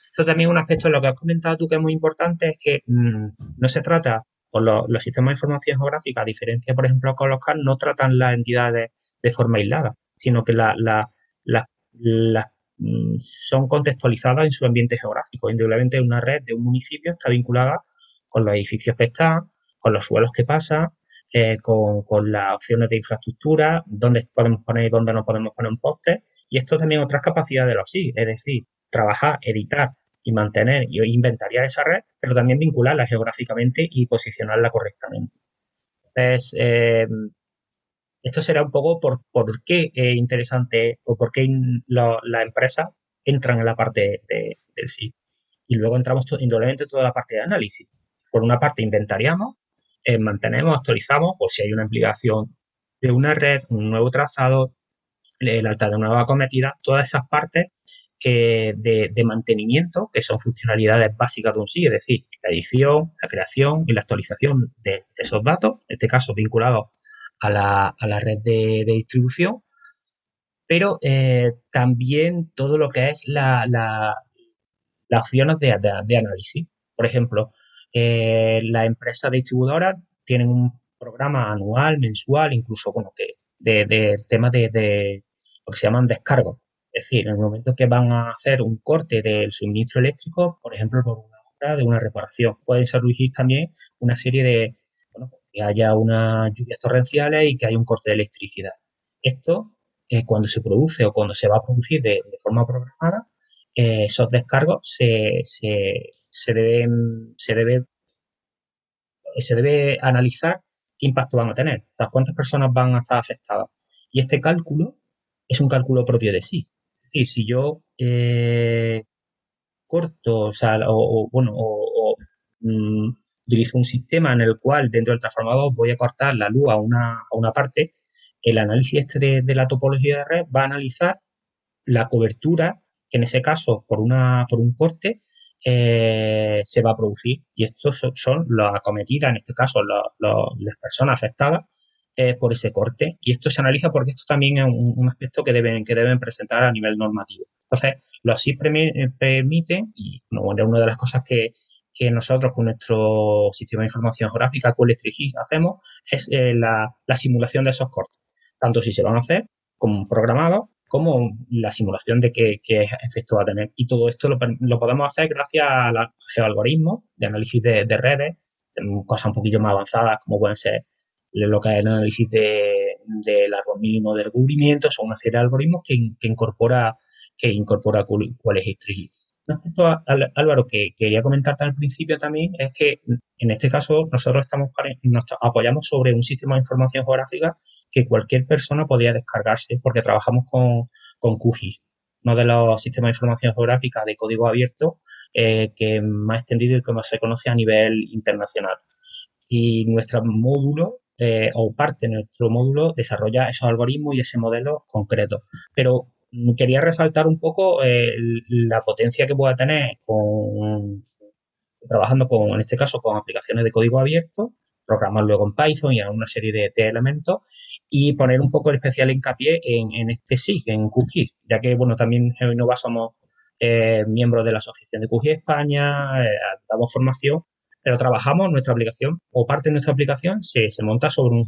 Speaker 2: Esto también es un aspecto de lo que has comentado tú que es muy importante, es que mm, no se trata, con los, sistemas de información geográfica, a diferencia, por ejemplo, con los CAN, no tratan las entidades de forma aislada, sino que la, mm, son contextualizadas en su ambiente geográfico. Indudablemente una red de un municipio está vinculada con los edificios que están, con los suelos que pasan, eh, con, las opciones de infraestructura, dónde podemos poner y dónde no podemos poner un poste. Y esto también otras capacidades de los sí, es decir, trabajar, editar y mantener y inventariar esa red, pero también vincularla geográficamente y posicionarla correctamente. Entonces, eh, esto será un poco por, por qué es interesante o por qué las empresas entran en la parte del sí. Y luego entramos indudablemente en toda la parte de análisis. Por una parte, inventariamos eh, mantenemos, actualizamos, o si hay una implicación de una red, un nuevo trazado, el alta de una nueva cometida, todas esas partes que de, mantenimiento, que son funcionalidades básicas de un SIG, es decir, la edición, la creación y la actualización de, esos datos, en este caso vinculados a la, red de, distribución, pero eh, también todo lo que es la, las opciones de, análisis. Por ejemplo, eh, las empresas distribuidoras tienen un programa anual, mensual, incluso, bueno, que de, de temas de, lo que se llaman descargos. Es decir, en el momento que van a hacer un corte del suministro eléctrico, por ejemplo, por una obra de una reparación, pueden surgir también una serie de, que haya unas lluvias torrenciales y que haya un corte de electricidad. Esto, eh, cuando se produce o cuando se va a producir de, forma programada, eh, esos descargos se, se, se deben, se debe, se debe analizar qué impacto van a tener, cuántas personas van a estar afectadas. Y este cálculo es un cálculo propio de sí. Es decir, si yo eh, corto, o sea, o, bueno, o, mm, utilizo un sistema en el cual dentro del transformador voy a cortar la luz a una, a una parte, el análisis este de, la topología de red va a analizar la cobertura que en ese caso por, una, por un corte eh, se va a producir. Y estos son, las acometidas, en este caso las personas afectadas eh, por ese corte. Y esto se analiza porque esto también es un, aspecto que deben, que deben presentar a nivel normativo. Entonces, lo así eh, permiten, y una de las cosas que, nosotros con nuestro sistema de información geográfica, con Electrigis, hacemos, es la, la simulación de esos cortes. Tanto si se van a hacer como programados como la simulación de qué, efecto va a tener. Y todo esto lo, podemos hacer gracias a los geoalgoritmos de análisis de, redes, cosas un poquillo más avanzadas como pueden ser lo que es el análisis del árbol mínimo de recubrimiento, son una serie de algoritmos que, incorpora que incorpora Respecto a, Álvaro, que quería comentarte al principio también, es que en este caso nosotros estamos nos apoyamos sobre un sistema de información geográfica que cualquier persona podía descargarse porque trabajamos con, con QGIS, uno de los sistemas de información geográfica de código abierto eh, que más extendido y que más se conoce a nivel internacional. Y nuestro módulo eh, o parte de nuestro módulo desarrolla esos algoritmos y ese modelo concreto. Pero quería resaltar un poco eh, la potencia que pueda tener con trabajando con, en este caso, con aplicaciones de código abierto, programar luego en Python y en una serie de, elementos y poner un poco el especial hincapié en, este SIG, en QGIS, ya que, bueno, también en Innova somos eh, miembros de la Asociación de QGIS España, eh, damos formación, pero trabajamos nuestra aplicación o parte de nuestra aplicación se, se monta sobre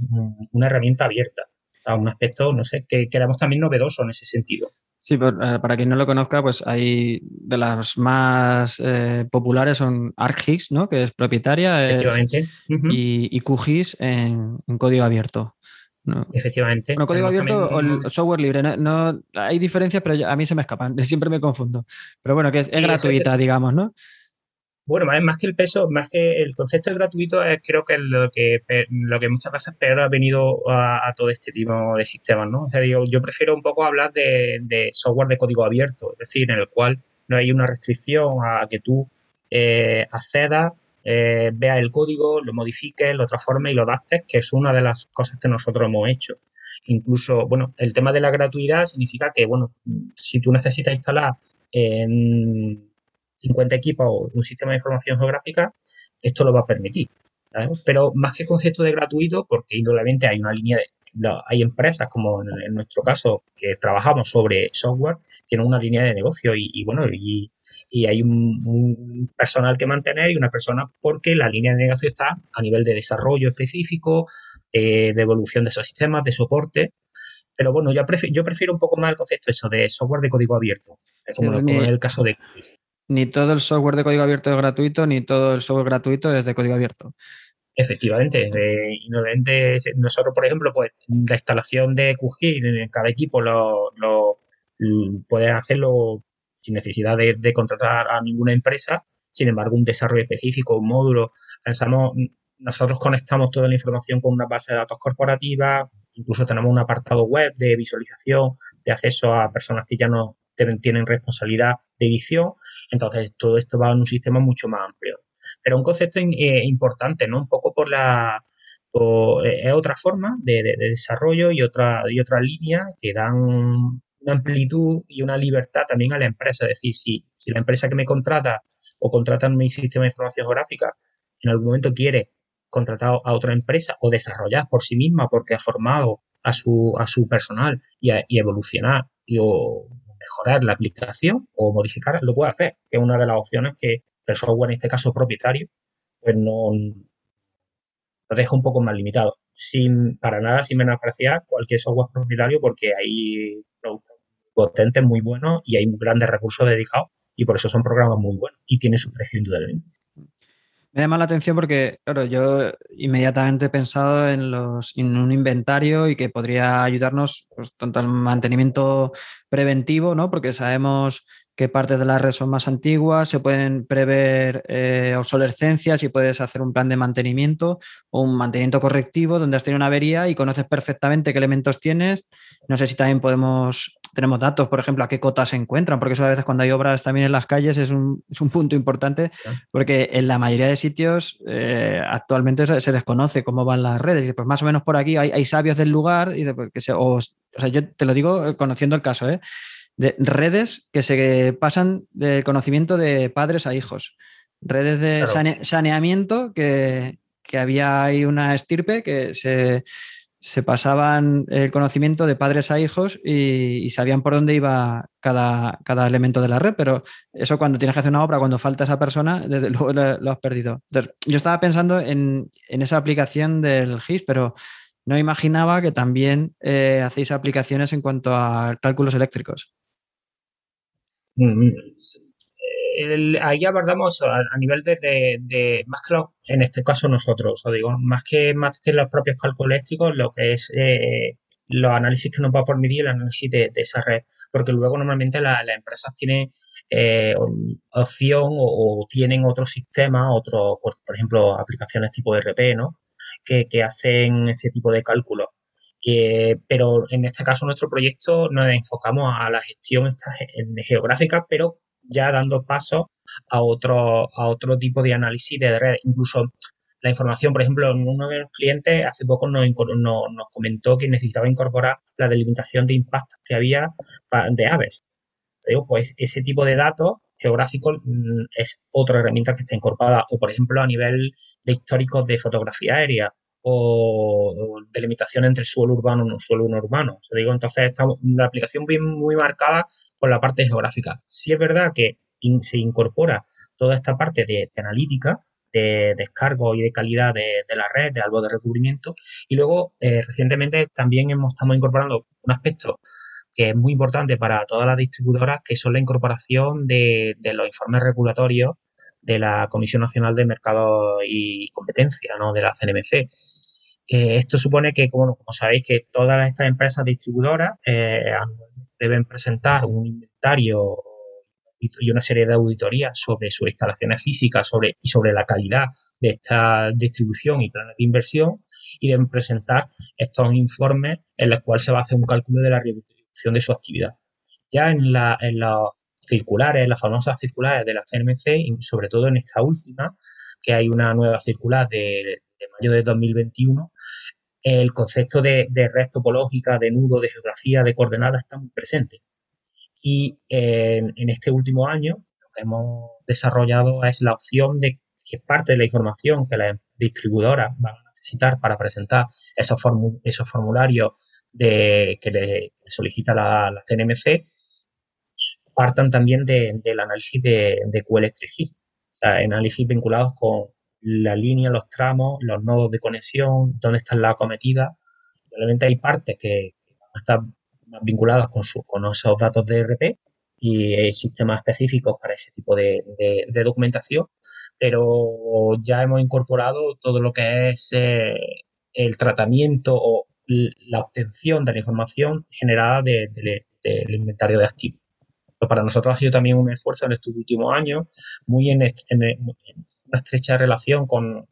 Speaker 2: una herramienta abierta a un aspecto, no sé, que queremos también novedoso en ese sentido.
Speaker 1: Sí, eh, para quien no lo conozca, pues hay de las más eh, populares son ArcGIS, ¿no? Que es propietaria. y, QGIS en, código abierto.
Speaker 2: Efectivamente.
Speaker 1: Bueno, código abierto o el software libre. No, hay diferencias, pero a mí se me escapan. Siempre me confundo. Pero bueno, que es, gratuita, digamos, ¿no?
Speaker 2: Bueno, más, que el peso, más que el concepto de gratuito, es creo que es lo que, muchas veces peor ha venido a, todo este tipo de sistemas, ¿no? O sea, digo, yo prefiero un poco hablar de, software de código abierto, es decir, en el cual no hay una restricción a que tú eh, accedas, eh, veas el código, lo modifiques, lo transformes y lo adaptes, que es una de las cosas que nosotros hemos hecho. Incluso, bueno, el tema de la gratuidad significa que, bueno, si tú necesitas instalar en 50 equipos o un sistema de información geográfica, esto lo va a permitir. Pero más que concepto de gratuito, porque indudablemente hay una línea de, hay empresas como en, nuestro caso que trabajamos sobre software, tienen una línea de negocio y, bueno, y, hay un, personal que mantener y una persona porque la línea de negocio está a nivel de desarrollo específico, eh, de evolución de esos sistemas, de soporte. Pero bueno, yo prefiero, yo prefiero un poco más el concepto eso de software de código abierto, como, en el caso de
Speaker 1: ni todo el software de código abierto es gratuito, ni todo el software gratuito es de código abierto.
Speaker 2: Efectivamente, nosotros, por ejemplo, pues la instalación de QGIS en cada equipo lo, lo, puedes hacerlo sin necesidad de, contratar a ninguna empresa. Sin embargo, un desarrollo específico, un módulo, pensamos, nosotros conectamos toda la información con una base de datos corporativa, incluso tenemos un apartado web de visualización, de acceso a personas que ya no tienen responsabilidad de edición. Entonces, todo esto va en un sistema mucho más amplio. Pero un concepto eh, importante, ¿no? Un poco por la... Eh, es otra forma de, desarrollo y otra, y otra línea que dan una amplitud y una libertad también a la empresa. Es decir, si, si la empresa que me contrata o contrata en mi sistema de información geográfica en algún momento quiere contratar a otra empresa o desarrollar por sí misma porque ha formado a su, a su personal y, y evolucionar y, o, mejorar la aplicación o modificar, lo puede hacer, que es una de las opciones que el software, en este caso propietario, pues no lo deja un poco más limitado. Sin, para nada sin menospreciar cualquier software propietario porque hay productos potentes muy buenos y hay grandes recursos dedicados y por eso son programas muy buenos y tiene su precio indudablemente.
Speaker 1: Me llama la atención porque, claro, yo inmediatamente he pensado en, los, en un inventario y que podría ayudarnos pues, tanto al mantenimiento preventivo, ¿no? Porque sabemos que partes de la red son más antiguas, se pueden prever eh, obsolescencias y puedes hacer un plan de mantenimiento o un mantenimiento correctivo donde has tenido una avería y conoces perfectamente qué elementos tienes. No sé si también podemos tenemos datos, por ejemplo, a qué cotas se encuentran, porque eso a veces cuando hay obras también en las calles es un, es un punto importante, porque en la mayoría de sitios eh, actualmente se, desconoce cómo van las redes. Y pues más o menos por aquí hay, sabios del lugar, y pues, que se, o, sea, yo te lo digo eh, conociendo el caso, ¿eh? de redes que se pasan del conocimiento de padres a hijos, redes de saneamiento que, que había ahí una estirpe que se se pasaban el conocimiento de padres a hijos y, sabían por dónde iba cada, cada, elemento de la red, pero eso cuando tienes que hacer una obra, cuando falta esa persona, desde luego lo, has perdido. yo estaba pensando en, esa aplicación del GIS, pero no imaginaba que también eh, hacéis aplicaciones en cuanto a cálculos eléctricos.
Speaker 2: Mm, mm, ahí abordamos a, nivel de, más que en este caso nosotros, o digo, más que más que los propios cálculos eléctricos, lo que es eh, los análisis que nos va a permitir el análisis de, esa red, porque luego normalmente las empresas tienen eh, opción o, tienen otro sistema, otro, por, ejemplo, aplicaciones tipo RP, ¿no? Que, hacen ese tipo de cálculos. Eh, pero en este caso, nuestro proyecto nos enfocamos a la gestión geográfica, pero ya dando paso a otro, a otro tipo de análisis de red. Incluso la información, por ejemplo, uno de los clientes hace poco nos, nos, comentó que necesitaba incorporar la delimitación de impactos que había de aves. pues ese tipo de datos geográficos mm, es otra herramienta que está incorporada. O, por ejemplo, a nivel de históricos de fotografía aérea o, delimitación entre suelo urbano y no suelo no urbano. digo, entonces estamos, la aplicación bien muy marcada por la parte geográfica. Sí es verdad que se incorpora toda esta parte de, analítica, de descargo y de calidad de, la red, de algo de recubrimiento. Y luego, eh, recientemente también hemos, estamos incorporando un aspecto que es muy importante para todas las distribuidoras, que son la incorporación de, de los informes regulatorios de la Comisión Nacional de Mercado y Competencia, ¿no? de la CNMC. Eh, esto supone que, como, sabéis, que todas estas empresas distribuidoras eh, deben presentar un inventario y una serie de auditorías sobre sus instalaciones físicas sobre, y sobre la calidad de esta distribución y planes de inversión y deben presentar estos informes en los cuales se va a hacer un cálculo de la retribución de su actividad. Ya en, la, en los circulares, las famosas circulares de la CNMC y sobre todo en esta última, que hay una nueva circular de, mayo de 2021, el concepto de, red topológica, de nudo, de geografía, de coordenadas está muy presente. Y en, este último año lo que hemos desarrollado es la opción de que parte de la información que las distribuidoras van a necesitar para presentar esos, esos formularios de, que le solicita la, CNMC partan también del análisis de, de QLelectric análisis vinculados con la línea, los tramos, los nodos de conexión, dónde está la acometida. Realmente hay partes que, están más vinculadas con, su, con esos datos de RP y sistemas específicos para ese tipo de, documentación, pero ya hemos incorporado todo lo que es eh, el tratamiento o la obtención de la información generada del inventario de activos. Para nosotros ha sido también un esfuerzo en estos últimos años, muy en, una estrecha relación con,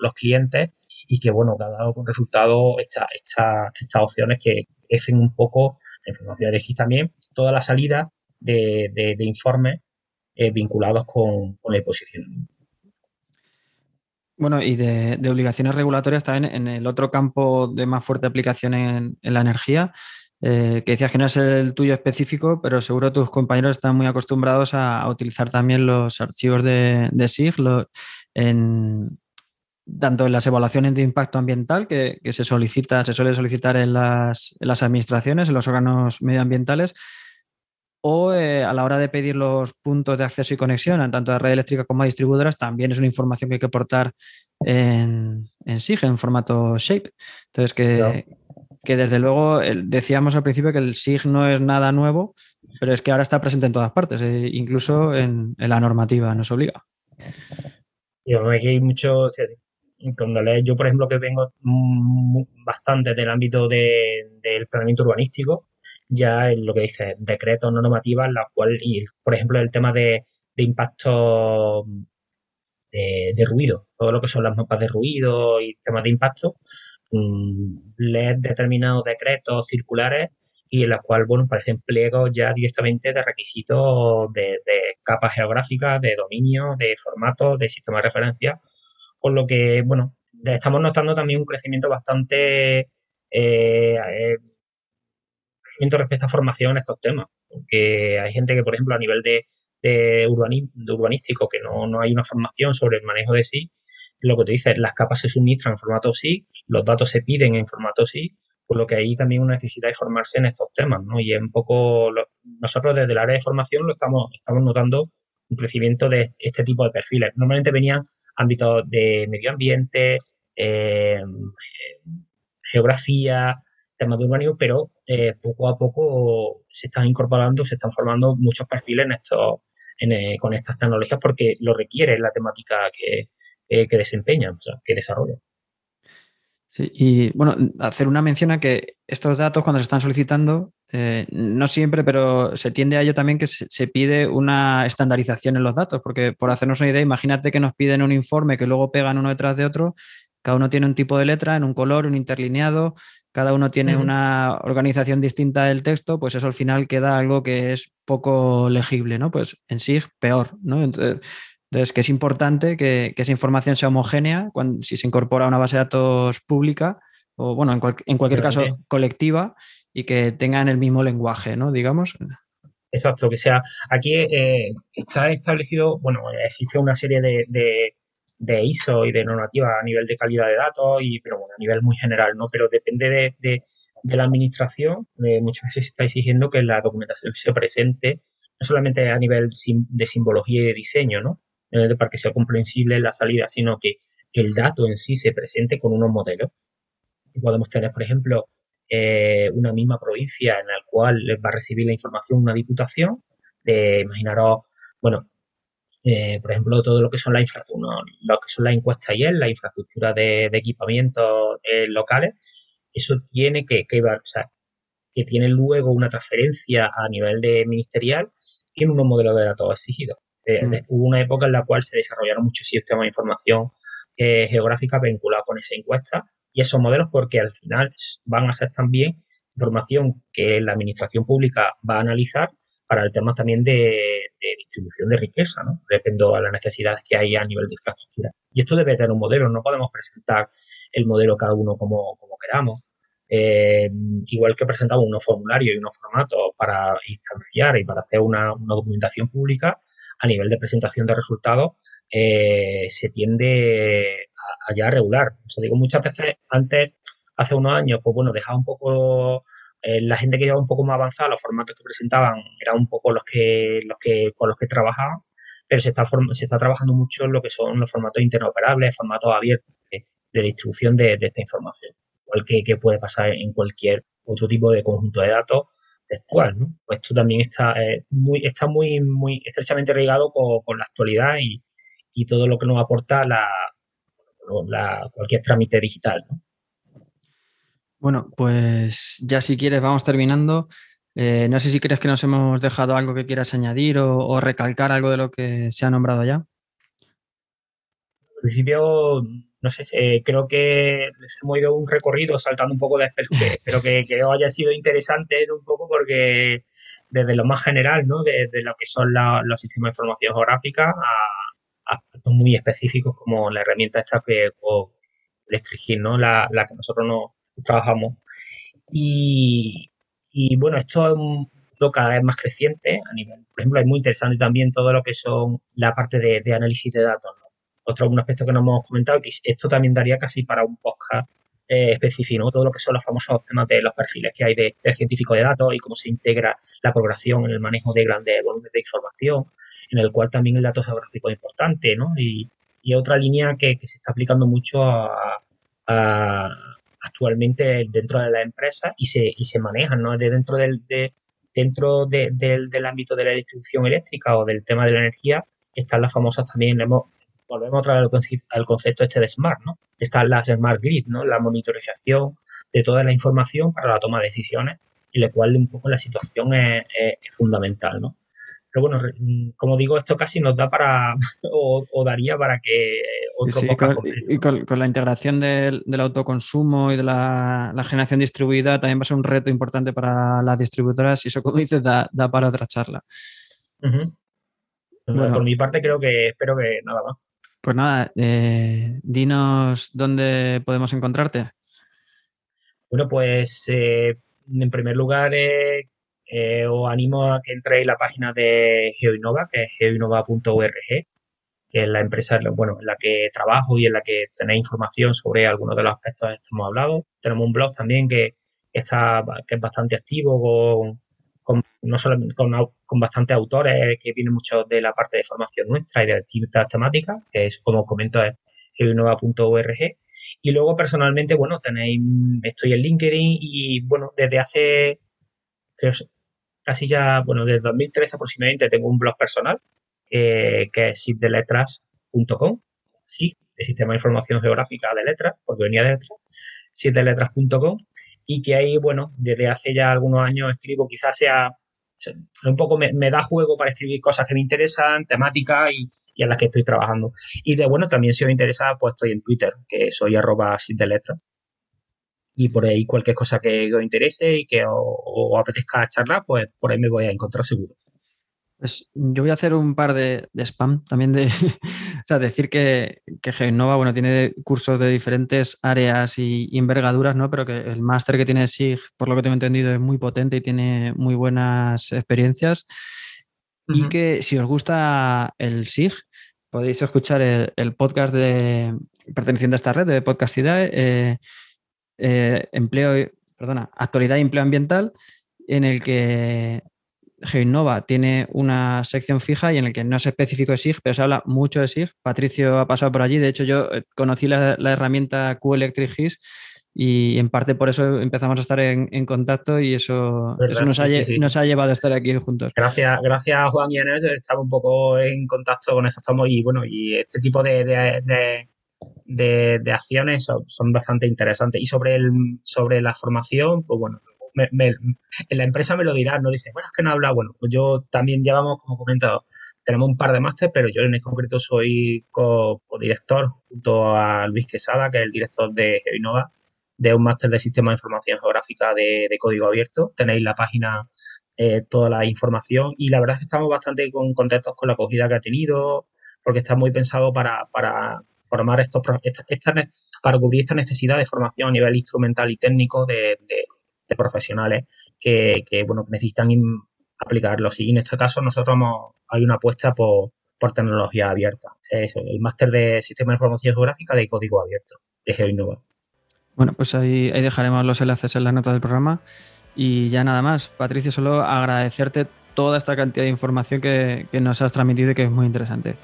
Speaker 2: los clientes y que, bueno, ha dado como resultado esta, estas opciones que crecen un poco, la información de también, toda la salida de, informes eh, vinculados con, con, el posicionamiento.
Speaker 1: Bueno, y de, obligaciones regulatorias también en el otro campo de más fuerte aplicación en, la energía, eh, que decías que no es el tuyo específico, pero seguro tus compañeros están muy acostumbrados a, utilizar también los archivos de, SIG en, tanto en las evaluaciones de impacto ambiental que, se solicita, se suele solicitar en las, administraciones, en los órganos medioambientales, o eh, a la hora de pedir los puntos de acceso y conexión, tanto a red eléctrica como a distribuidoras, también es una información que hay que aportar en, en SIG, en formato SHAPE. Entonces, que, que desde luego decíamos al principio que el SIG no es nada nuevo, pero es que ahora está presente en todas partes, eh, incluso en, la normativa nos obliga.
Speaker 2: Yo, hay mucho, cuando lees, yo por ejemplo que vengo bastante del ámbito del planeamiento urbanístico, ya en lo que dice decretos, normativas, la cual, y por ejemplo, el tema de, impacto de, ruido, todo lo que son las mapas de ruido y temas de impacto, leer determinados decretos circulares y en los cuales, bueno, parecen pliegos ya directamente de requisitos de, capas geográficas, de dominio, de formatos, de sistema de referencia, con lo que, bueno, estamos notando también un crecimiento bastante eh, eh, respecto a formación en estos temas. Porque hay gente que, por ejemplo, a nivel de, de, urbanístico, que no, hay una formación sobre el manejo de sí, lo que te dice, las capas se suministran en formato sí, los datos se piden en formato sí, por lo que ahí también una necesidad de formarse en estos temas, ¿no? Y es un poco, nosotros desde el área de formación lo estamos, estamos notando un crecimiento de este tipo de perfiles. Normalmente venían ámbitos de medio ambiente, eh, geografía, temas de urbanismo, pero eh, poco a poco se están incorporando, se están formando muchos perfiles en estos, eh, con estas tecnologías porque lo requiere la temática que, eh, que desempeñan, o sea, que desarrollan.
Speaker 1: Sí, y bueno, hacer una mención a que estos datos cuando se están solicitando, no siempre, pero se tiende a ello también que se, se, pide una estandarización en los datos, porque por hacernos una idea, imagínate que nos piden un informe que luego pegan uno detrás de otro, cada uno tiene un tipo de letra en un color, un interlineado, cada uno tiene una organización distinta del texto, pues eso al final queda algo que es poco legible, ¿no? Pues en sí peor, ¿no? Entonces, que es importante que, esa información sea homogénea cuando, si se incorpora a una base de datos pública o, bueno, en, cualquier caso colectiva y que tengan el mismo lenguaje, ¿no? Digamos.
Speaker 2: Exacto, que sea. Aquí eh, está establecido, bueno, existe una serie de, de ISO y de normativa a nivel de calidad de datos, y, pero bueno, a nivel muy general, ¿no? Pero depende de, la administración, eh, muchas veces se está exigiendo que la documentación se presente, no solamente a nivel de simbología y de diseño, ¿no? Para que sea comprensible la salida, sino que el dato en sí se presente con unos modelos. Podemos tener, por ejemplo, eh, una misma provincia en la cual va a recibir la información una diputación, de, imaginaros, bueno, eh, por ejemplo, todo lo que son la infraestructura, lo que son las encuestas y la infraestructura de, equipamientos eh, locales, eso tiene que, que, o sea, que tiene luego una transferencia a nivel de ministerial, tiene unos modelos de datos exigidos. Eh, mm. Hubo una época en la cual se desarrollaron muchos sistemas de información geográfica vinculados con esa encuesta y esos modelos porque al final van a ser también información que la administración pública va a analizar para el tema también de, distribución de riqueza, ¿no? Depende de las necesidades que hay a nivel de infraestructura. Y esto debe tener un modelo, no podemos presentar el modelo cada uno como, queramos. Eh, igual que presentamos unos formularios y unos formatos para instanciar y para hacer una, documentación pública, a nivel de presentación de resultados, eh, se tiende a, ya regular. O sea, digo, muchas veces antes, hace unos años, pues bueno, dejaba un poco eh, la gente que llevaba un poco más avanzada, los formatos que presentaban eran un poco los que, los que con los que trabajaban, pero se está, se está trabajando mucho en lo que son los formatos interoperables, formatos abiertos de, distribución de, esta información, igual que, puede pasar en cualquier otro tipo de conjunto de datos textual. ¿no? Pues esto también está, eh, muy, está muy, muy estrechamente ligado con, la actualidad y, y, todo lo que nos aporta la, la, cualquier trámite digital. ¿no?
Speaker 1: Bueno, pues ya si quieres vamos terminando. Eh, no sé si crees que nos hemos dejado algo que quieras añadir o, recalcar algo de lo que se ha nombrado ya.
Speaker 2: Al principio, no sé, eh, creo que les hemos ido un recorrido saltando un poco de espeluque. Espero que, que haya sido interesante un poco porque desde lo más general, ¿no? Desde lo que son los sistemas de información geográfica a, aspectos muy específicos como la herramienta esta que o ¿no? La, la que nosotros no trabajamos. Y, bueno, esto es un cada vez más creciente a nivel. Por ejemplo, es muy interesante también todo lo que son la parte de, análisis de datos. Otro un aspecto que no hemos comentado, que esto también daría casi para un podcast eh, específico, todo lo que son los famosos temas de los perfiles que hay de, científico de datos y cómo se integra la programación en el manejo de grandes volúmenes de información, en el cual también el dato geográfico es importante, ¿no? Y, otra línea que, se está aplicando mucho a actualmente dentro de la empresa y se, y se manejan, ¿no? De dentro del, de, dentro del, del, ámbito de la distribución eléctrica o del tema de la energía, están las famosas también, volvemos otra vez al concepto este de smart, ¿no? Están las smart grid, ¿no? La monitorización de toda la información para la toma de decisiones, y la cual un poco la situación es, es fundamental, ¿no? Pero bueno, como digo, esto casi nos da para, o, daría para que
Speaker 1: otro sí, con, Y con, la integración del, autoconsumo y de la, generación distribuida también va a ser un reto importante para las distribuidoras y eso, como dices, da, para otra charla.
Speaker 2: por mi parte creo que espero que nada más.
Speaker 1: Pues nada, eh, dinos dónde podemos encontrarte.
Speaker 2: Bueno, pues eh, en primer lugar eh, eh, os animo a que entréis en la página de GeoInnova, que es geoinnova.org, que es la empresa bueno, en la que trabajo y en la que tenéis información sobre algunos de los aspectos que hemos hablado. Tenemos un blog también que, está, que es bastante activo con, con no solamente con, con, bastantes autores que vienen mucho de la parte de formación nuestra y de distintas temáticas, que es, como comento, es geoinnova.org. Y luego, personalmente, bueno, tenéis, estoy en LinkedIn y, bueno, desde hace, casi ya, bueno, desde 2013 aproximadamente tengo un blog personal que es sitdeletras.com, sí, el sistema de información geográfica de letras, porque venía de letras, sitdeletras.com y que ahí, bueno, desde hace ya algunos años escribo, quizás sea un poco me, da juego para escribir cosas que me interesan, temáticas y, en las que estoy trabajando. Y de bueno, también si os interesa, pues estoy en Twitter, que soy arroba letras y por ahí cualquier cosa que os interese y que os, apetezca charlar, pues por ahí me voy a encontrar seguro.
Speaker 1: Pues yo voy a hacer un par de, spam también de, o sea, decir que, que Genova, bueno, tiene cursos de diferentes áreas y, envergaduras, ¿no? Pero que el máster que tiene SIG, por lo que tengo entendido, es muy potente y tiene muy buenas experiencias. Y que si os gusta el SIG, podéis escuchar el, podcast de, perteneciente a esta red de Podcastidad, eh, eh, empleo, perdona, actualidad y empleo ambiental, en el que GeoInnova tiene una sección fija y en el que no es específico de SIG, pero se habla mucho de SIG. Patricio ha pasado por allí. De hecho, yo eh, conocí la, herramienta Q-Electric GIS y en parte por eso empezamos a estar en, contacto y eso, eso nos, ha, nos ha llevado a estar aquí juntos.
Speaker 2: Gracias, gracias Juan y Enes, estamos un poco en contacto con eso estamos y bueno, y este tipo de, de, acciones son, bastante interesantes. Y sobre el, sobre la formación, pues bueno, en la empresa me lo dirá, no dice, bueno, es que no habla, bueno, pues yo también llevamos, como comentado, tenemos un par de másteres, pero yo en el concreto soy co-director junto a Luis Quesada, que es el director de GeoInnova, de un máster de Sistema de Información Geográfica de, código abierto. Tenéis la página, eh, toda la información y la verdad es que estamos bastante contentos con la acogida que ha tenido, porque está muy pensado para, formar estos, para cubrir esta necesidad de formación a nivel instrumental y técnico de, profesionales que, bueno, necesitan aplicarlo. Y en este caso nosotros hay una apuesta por, tecnología abierta. el máster de Sistema de Información Geográfica de código abierto de GeoInnova.
Speaker 1: Bueno, pues ahí, dejaremos los enlaces en la nota del programa. Y ya nada más, Patricio, solo agradecerte toda esta cantidad de información que, nos has transmitido y que es muy interesante.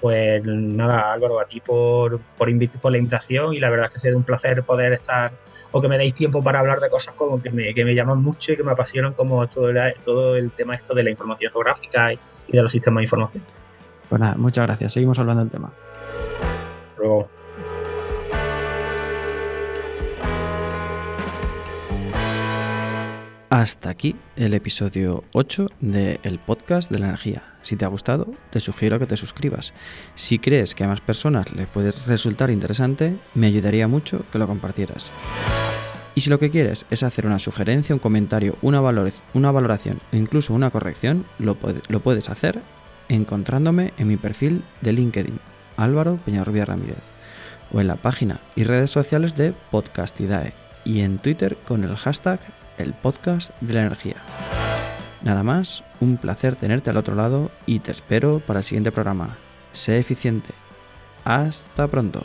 Speaker 2: Pues nada, Álvaro, a ti por, por, por, la invitación y la verdad es que ha sido un placer poder estar o que me deis tiempo para hablar de cosas como que me, que me llaman mucho y que me apasionan como todo el, todo el tema esto de la información geográfica y, de los sistemas de información.
Speaker 1: Pues nada, muchas gracias. Seguimos hablando del tema.
Speaker 2: Luego.
Speaker 3: Hasta aquí el episodio 8 del podcast de la energía. Si te ha gustado, te sugiero que te suscribas. Si crees que a más personas les puede resultar interesante, me ayudaría mucho que lo compartieras. Y si lo que quieres es hacer una sugerencia, un comentario, una, una valoración o incluso una corrección, lo, lo puedes hacer encontrándome en mi perfil de LinkedIn, Álvaro Peñarrubia Ramírez, o en la página y redes sociales de Podcastidae y en Twitter con el hashtag el podcast de la energía. Nada más, un placer tenerte al otro lado y te espero para el siguiente programa. Sé eficiente. Hasta pronto.